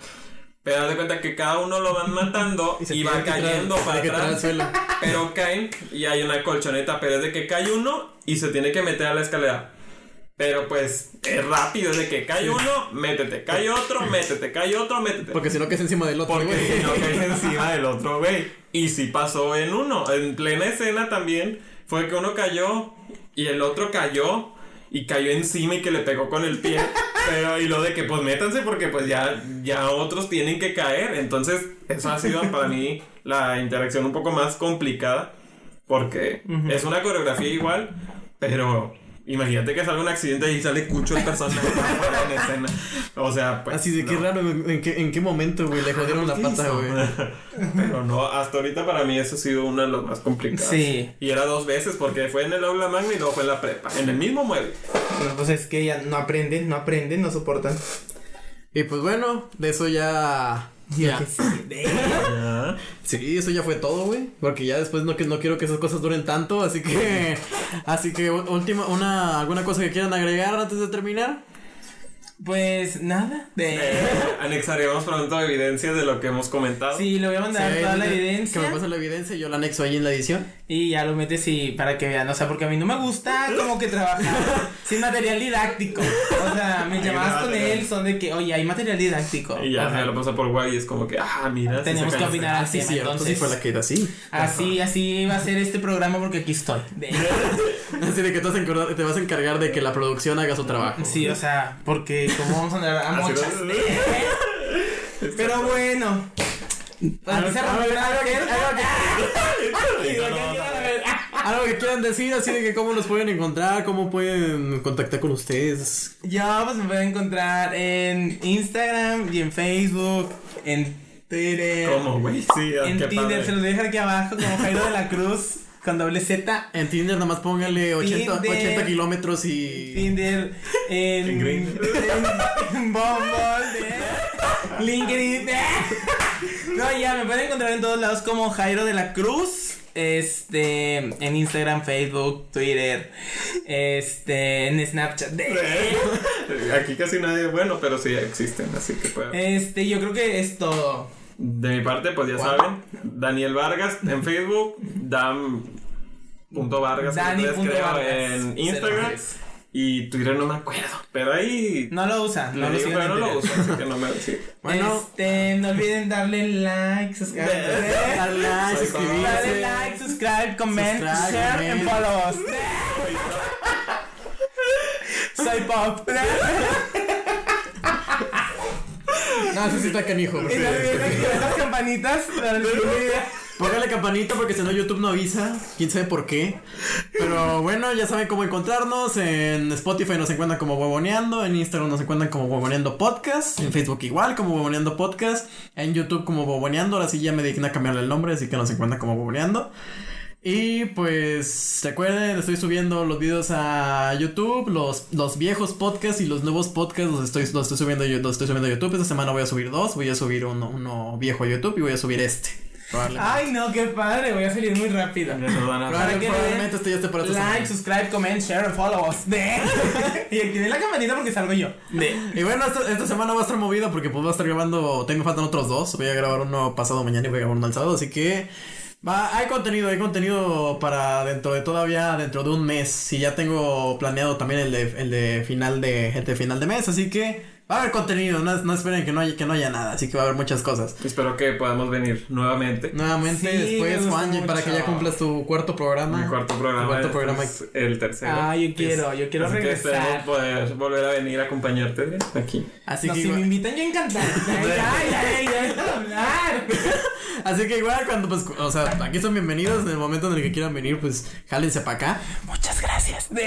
Pero de cuenta que cada uno lo van matando y, va cayendo para atrás. Pero caen y hay una colchoneta, pero es de que cae uno y se tiene que meter a la escalera. Pero pues es rápido, de que cae uno, métete, cae otro, métete, cae otro, métete. Porque si no caes encima del otro, Porque si no caes encima del otro, güey. Y si pasó en uno, en plena escena también, fue que uno cayó y el otro cayó y cayó encima y que le pegó con el pie. Pero y lo de que pues métanse porque pues ya, ya otros tienen que caer. Entonces, eso ha sido para mí la interacción un poco más complicada. Porque es una coreografía igual, pero Imagínate que salga un accidente y sale Cucho el personaje en escena. O sea, pues. Así de qué raro, ¿en qué, en qué momento, güey, le jodieron la pata, güey. Pero no, hasta ahorita para mí eso ha sido una de las más complicadas. Sí. Y era dos veces porque fue en el aula magna y luego fue en la prepa, en el mismo mueble. pues es que ya no aprenden, no aprenden, no soportan. Y pues bueno, de eso ya. Ya. Sí, eso ya fue todo, güey. Porque ya después no, que- no quiero que esas cosas duren tanto. Así que. así que última, una, alguna cosa que quieran agregar antes de terminar. Pues nada. De... Eh, anexaremos pronto evidencia de lo que hemos comentado. Sí, le voy a mandar Sí, toda la evidencia. Que me pasen la evidencia y yo la anexo ahí en la edición. Y ya lo metes y para que vean, o sea, porque a mí no me gusta como que trabajar sin material didáctico. O sea, me llamadas con material. él, son de que, oye, hay material didáctico. Y ya lo pasa por guay y es como que, ah, mira. sí Tenemos que opinar Así tema, cierto, entonces. sí fue la que era así. Así, así va a ser este programa porque aquí estoy. De- Así de que te vas, a encargar, te vas a encargar de que la producción haga su trabajo. Sí, o sea, porque como vamos a andar a Así muchas. Pero bueno. Algo- que- quieran decir, así de que cómo nos pueden encontrar, cómo pueden contactar con ustedes. Yo pues me pueden encontrar en Instagram y en Facebook, en Twitter. ¿Cómo, güey? Sí, ah, En Tinder, padre. se los dejar aquí abajo como Jairo de la Cruz con doble Z. En Tinder nada más póngale 80, Tinder. 80 kilómetros y... Tinder, en, En Grindr. en, en Bumble, de- LinkedIn. de- No, ya me pueden encontrar en todos lados como Jairo de la Cruz. Este, en Instagram, Facebook, Twitter, este, en Snapchat. de- Aquí casi nadie, bueno, pero sí existen, así que puede. Este, yo creo que es todo. De mi parte, pues ya Wow. saben, Daniel Vargas en Facebook, Dam.vargas Dani creo punto Vargas. en Instagram y Twitter no me acuerdo, pero ahí No lo usan, no lo digo, pero no lo uso, así que no me sí. Bueno. Este, no olviden darle like, subscribe. Darle like, suscribirse. Dale like, subscribe, comment, Subscribe, share comment. and follow us. Soy Pop. No, eso sí está canijo. Y no olviden activar las campanitas para el video. Póngale campanita porque si no YouTube no avisa. Quién sabe por qué. Pero bueno, ya saben cómo encontrarnos. En Spotify nos encuentran como Huevoneando. En Instagram nos encuentran como Huevoneando Podcast. En Facebook igual como Huevoneando Podcast. En YouTube como Huevoneando. Ahora sí ya me digna cambiarle el nombre, así que nos encuentran como Huevoneando. Y pues recuerden, estoy subiendo los videos a YouTube, los, los viejos podcasts y los nuevos podcasts los estoy, los estoy subiendo los estoy subiendo a YouTube. Esta semana voy a subir dos, voy a subir uno, uno viejo a YouTube y voy a subir este. Ay, no, qué padre. Voy a salir muy rápido. Probablemente den este ya esté para Like, semana. subscribe, comment, share and follow us. De- y activen la campanita porque salgo yo. De- Y bueno, esta, esta semana va a estar movida porque pues va a estar grabando, tengo faltan otros dos, voy a grabar uno pasado mañana y voy a grabar uno el sábado, así que va, hay contenido, hay contenido para dentro de todavía, dentro de un mes, y ya tengo planeado también el de, el de final de, el de final de mes, así que va a haber contenido, no, no esperen que no haya, que no haya nada, así que va a haber muchas cosas. Espero que podamos venir nuevamente. Nuevamente, Sí, después, Juan, para que ya mucho. cumplas tu cuarto programa. Mi cuarto programa. Tu cuarto este programa. es el tercero. Ah, yo quiero, yo quiero Así que regresar. esperemos poder volver a venir a acompañarte ¿eh? aquí. Así no, que si igual- me invitan, yo encantado. Ya, ya, ya, ya, déjame hablar. Así que igual cuando pues, o sea, aquí son bienvenidos en el momento en el que quieran venir, pues jálense para acá. Muchas gracias. De-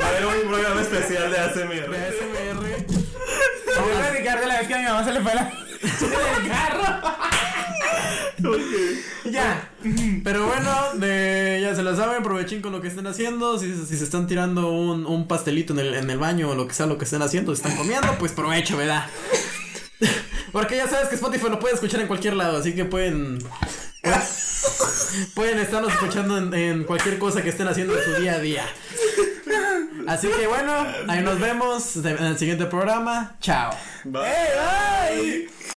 Va a haber un programa especial de ASMR. ASMR. Voy a platicar de la vez que a mi mamá se le fue la carro. Ya. Pero bueno, de, ya se lo saben, aprovechen con lo que estén haciendo. Si, si se están tirando un, un pastelito en el, en el baño o lo que sea lo que estén haciendo, si están comiendo, pues provecho, ¿verdad? Porque ya sabes que Spotify lo puede escuchar en cualquier lado, así que pueden. Pueden estarnos escuchando en, en cualquier cosa que estén haciendo en su día a día. Así que bueno, ahí nos vemos en el siguiente programa. Chao. Bye. ¡Hey, bye!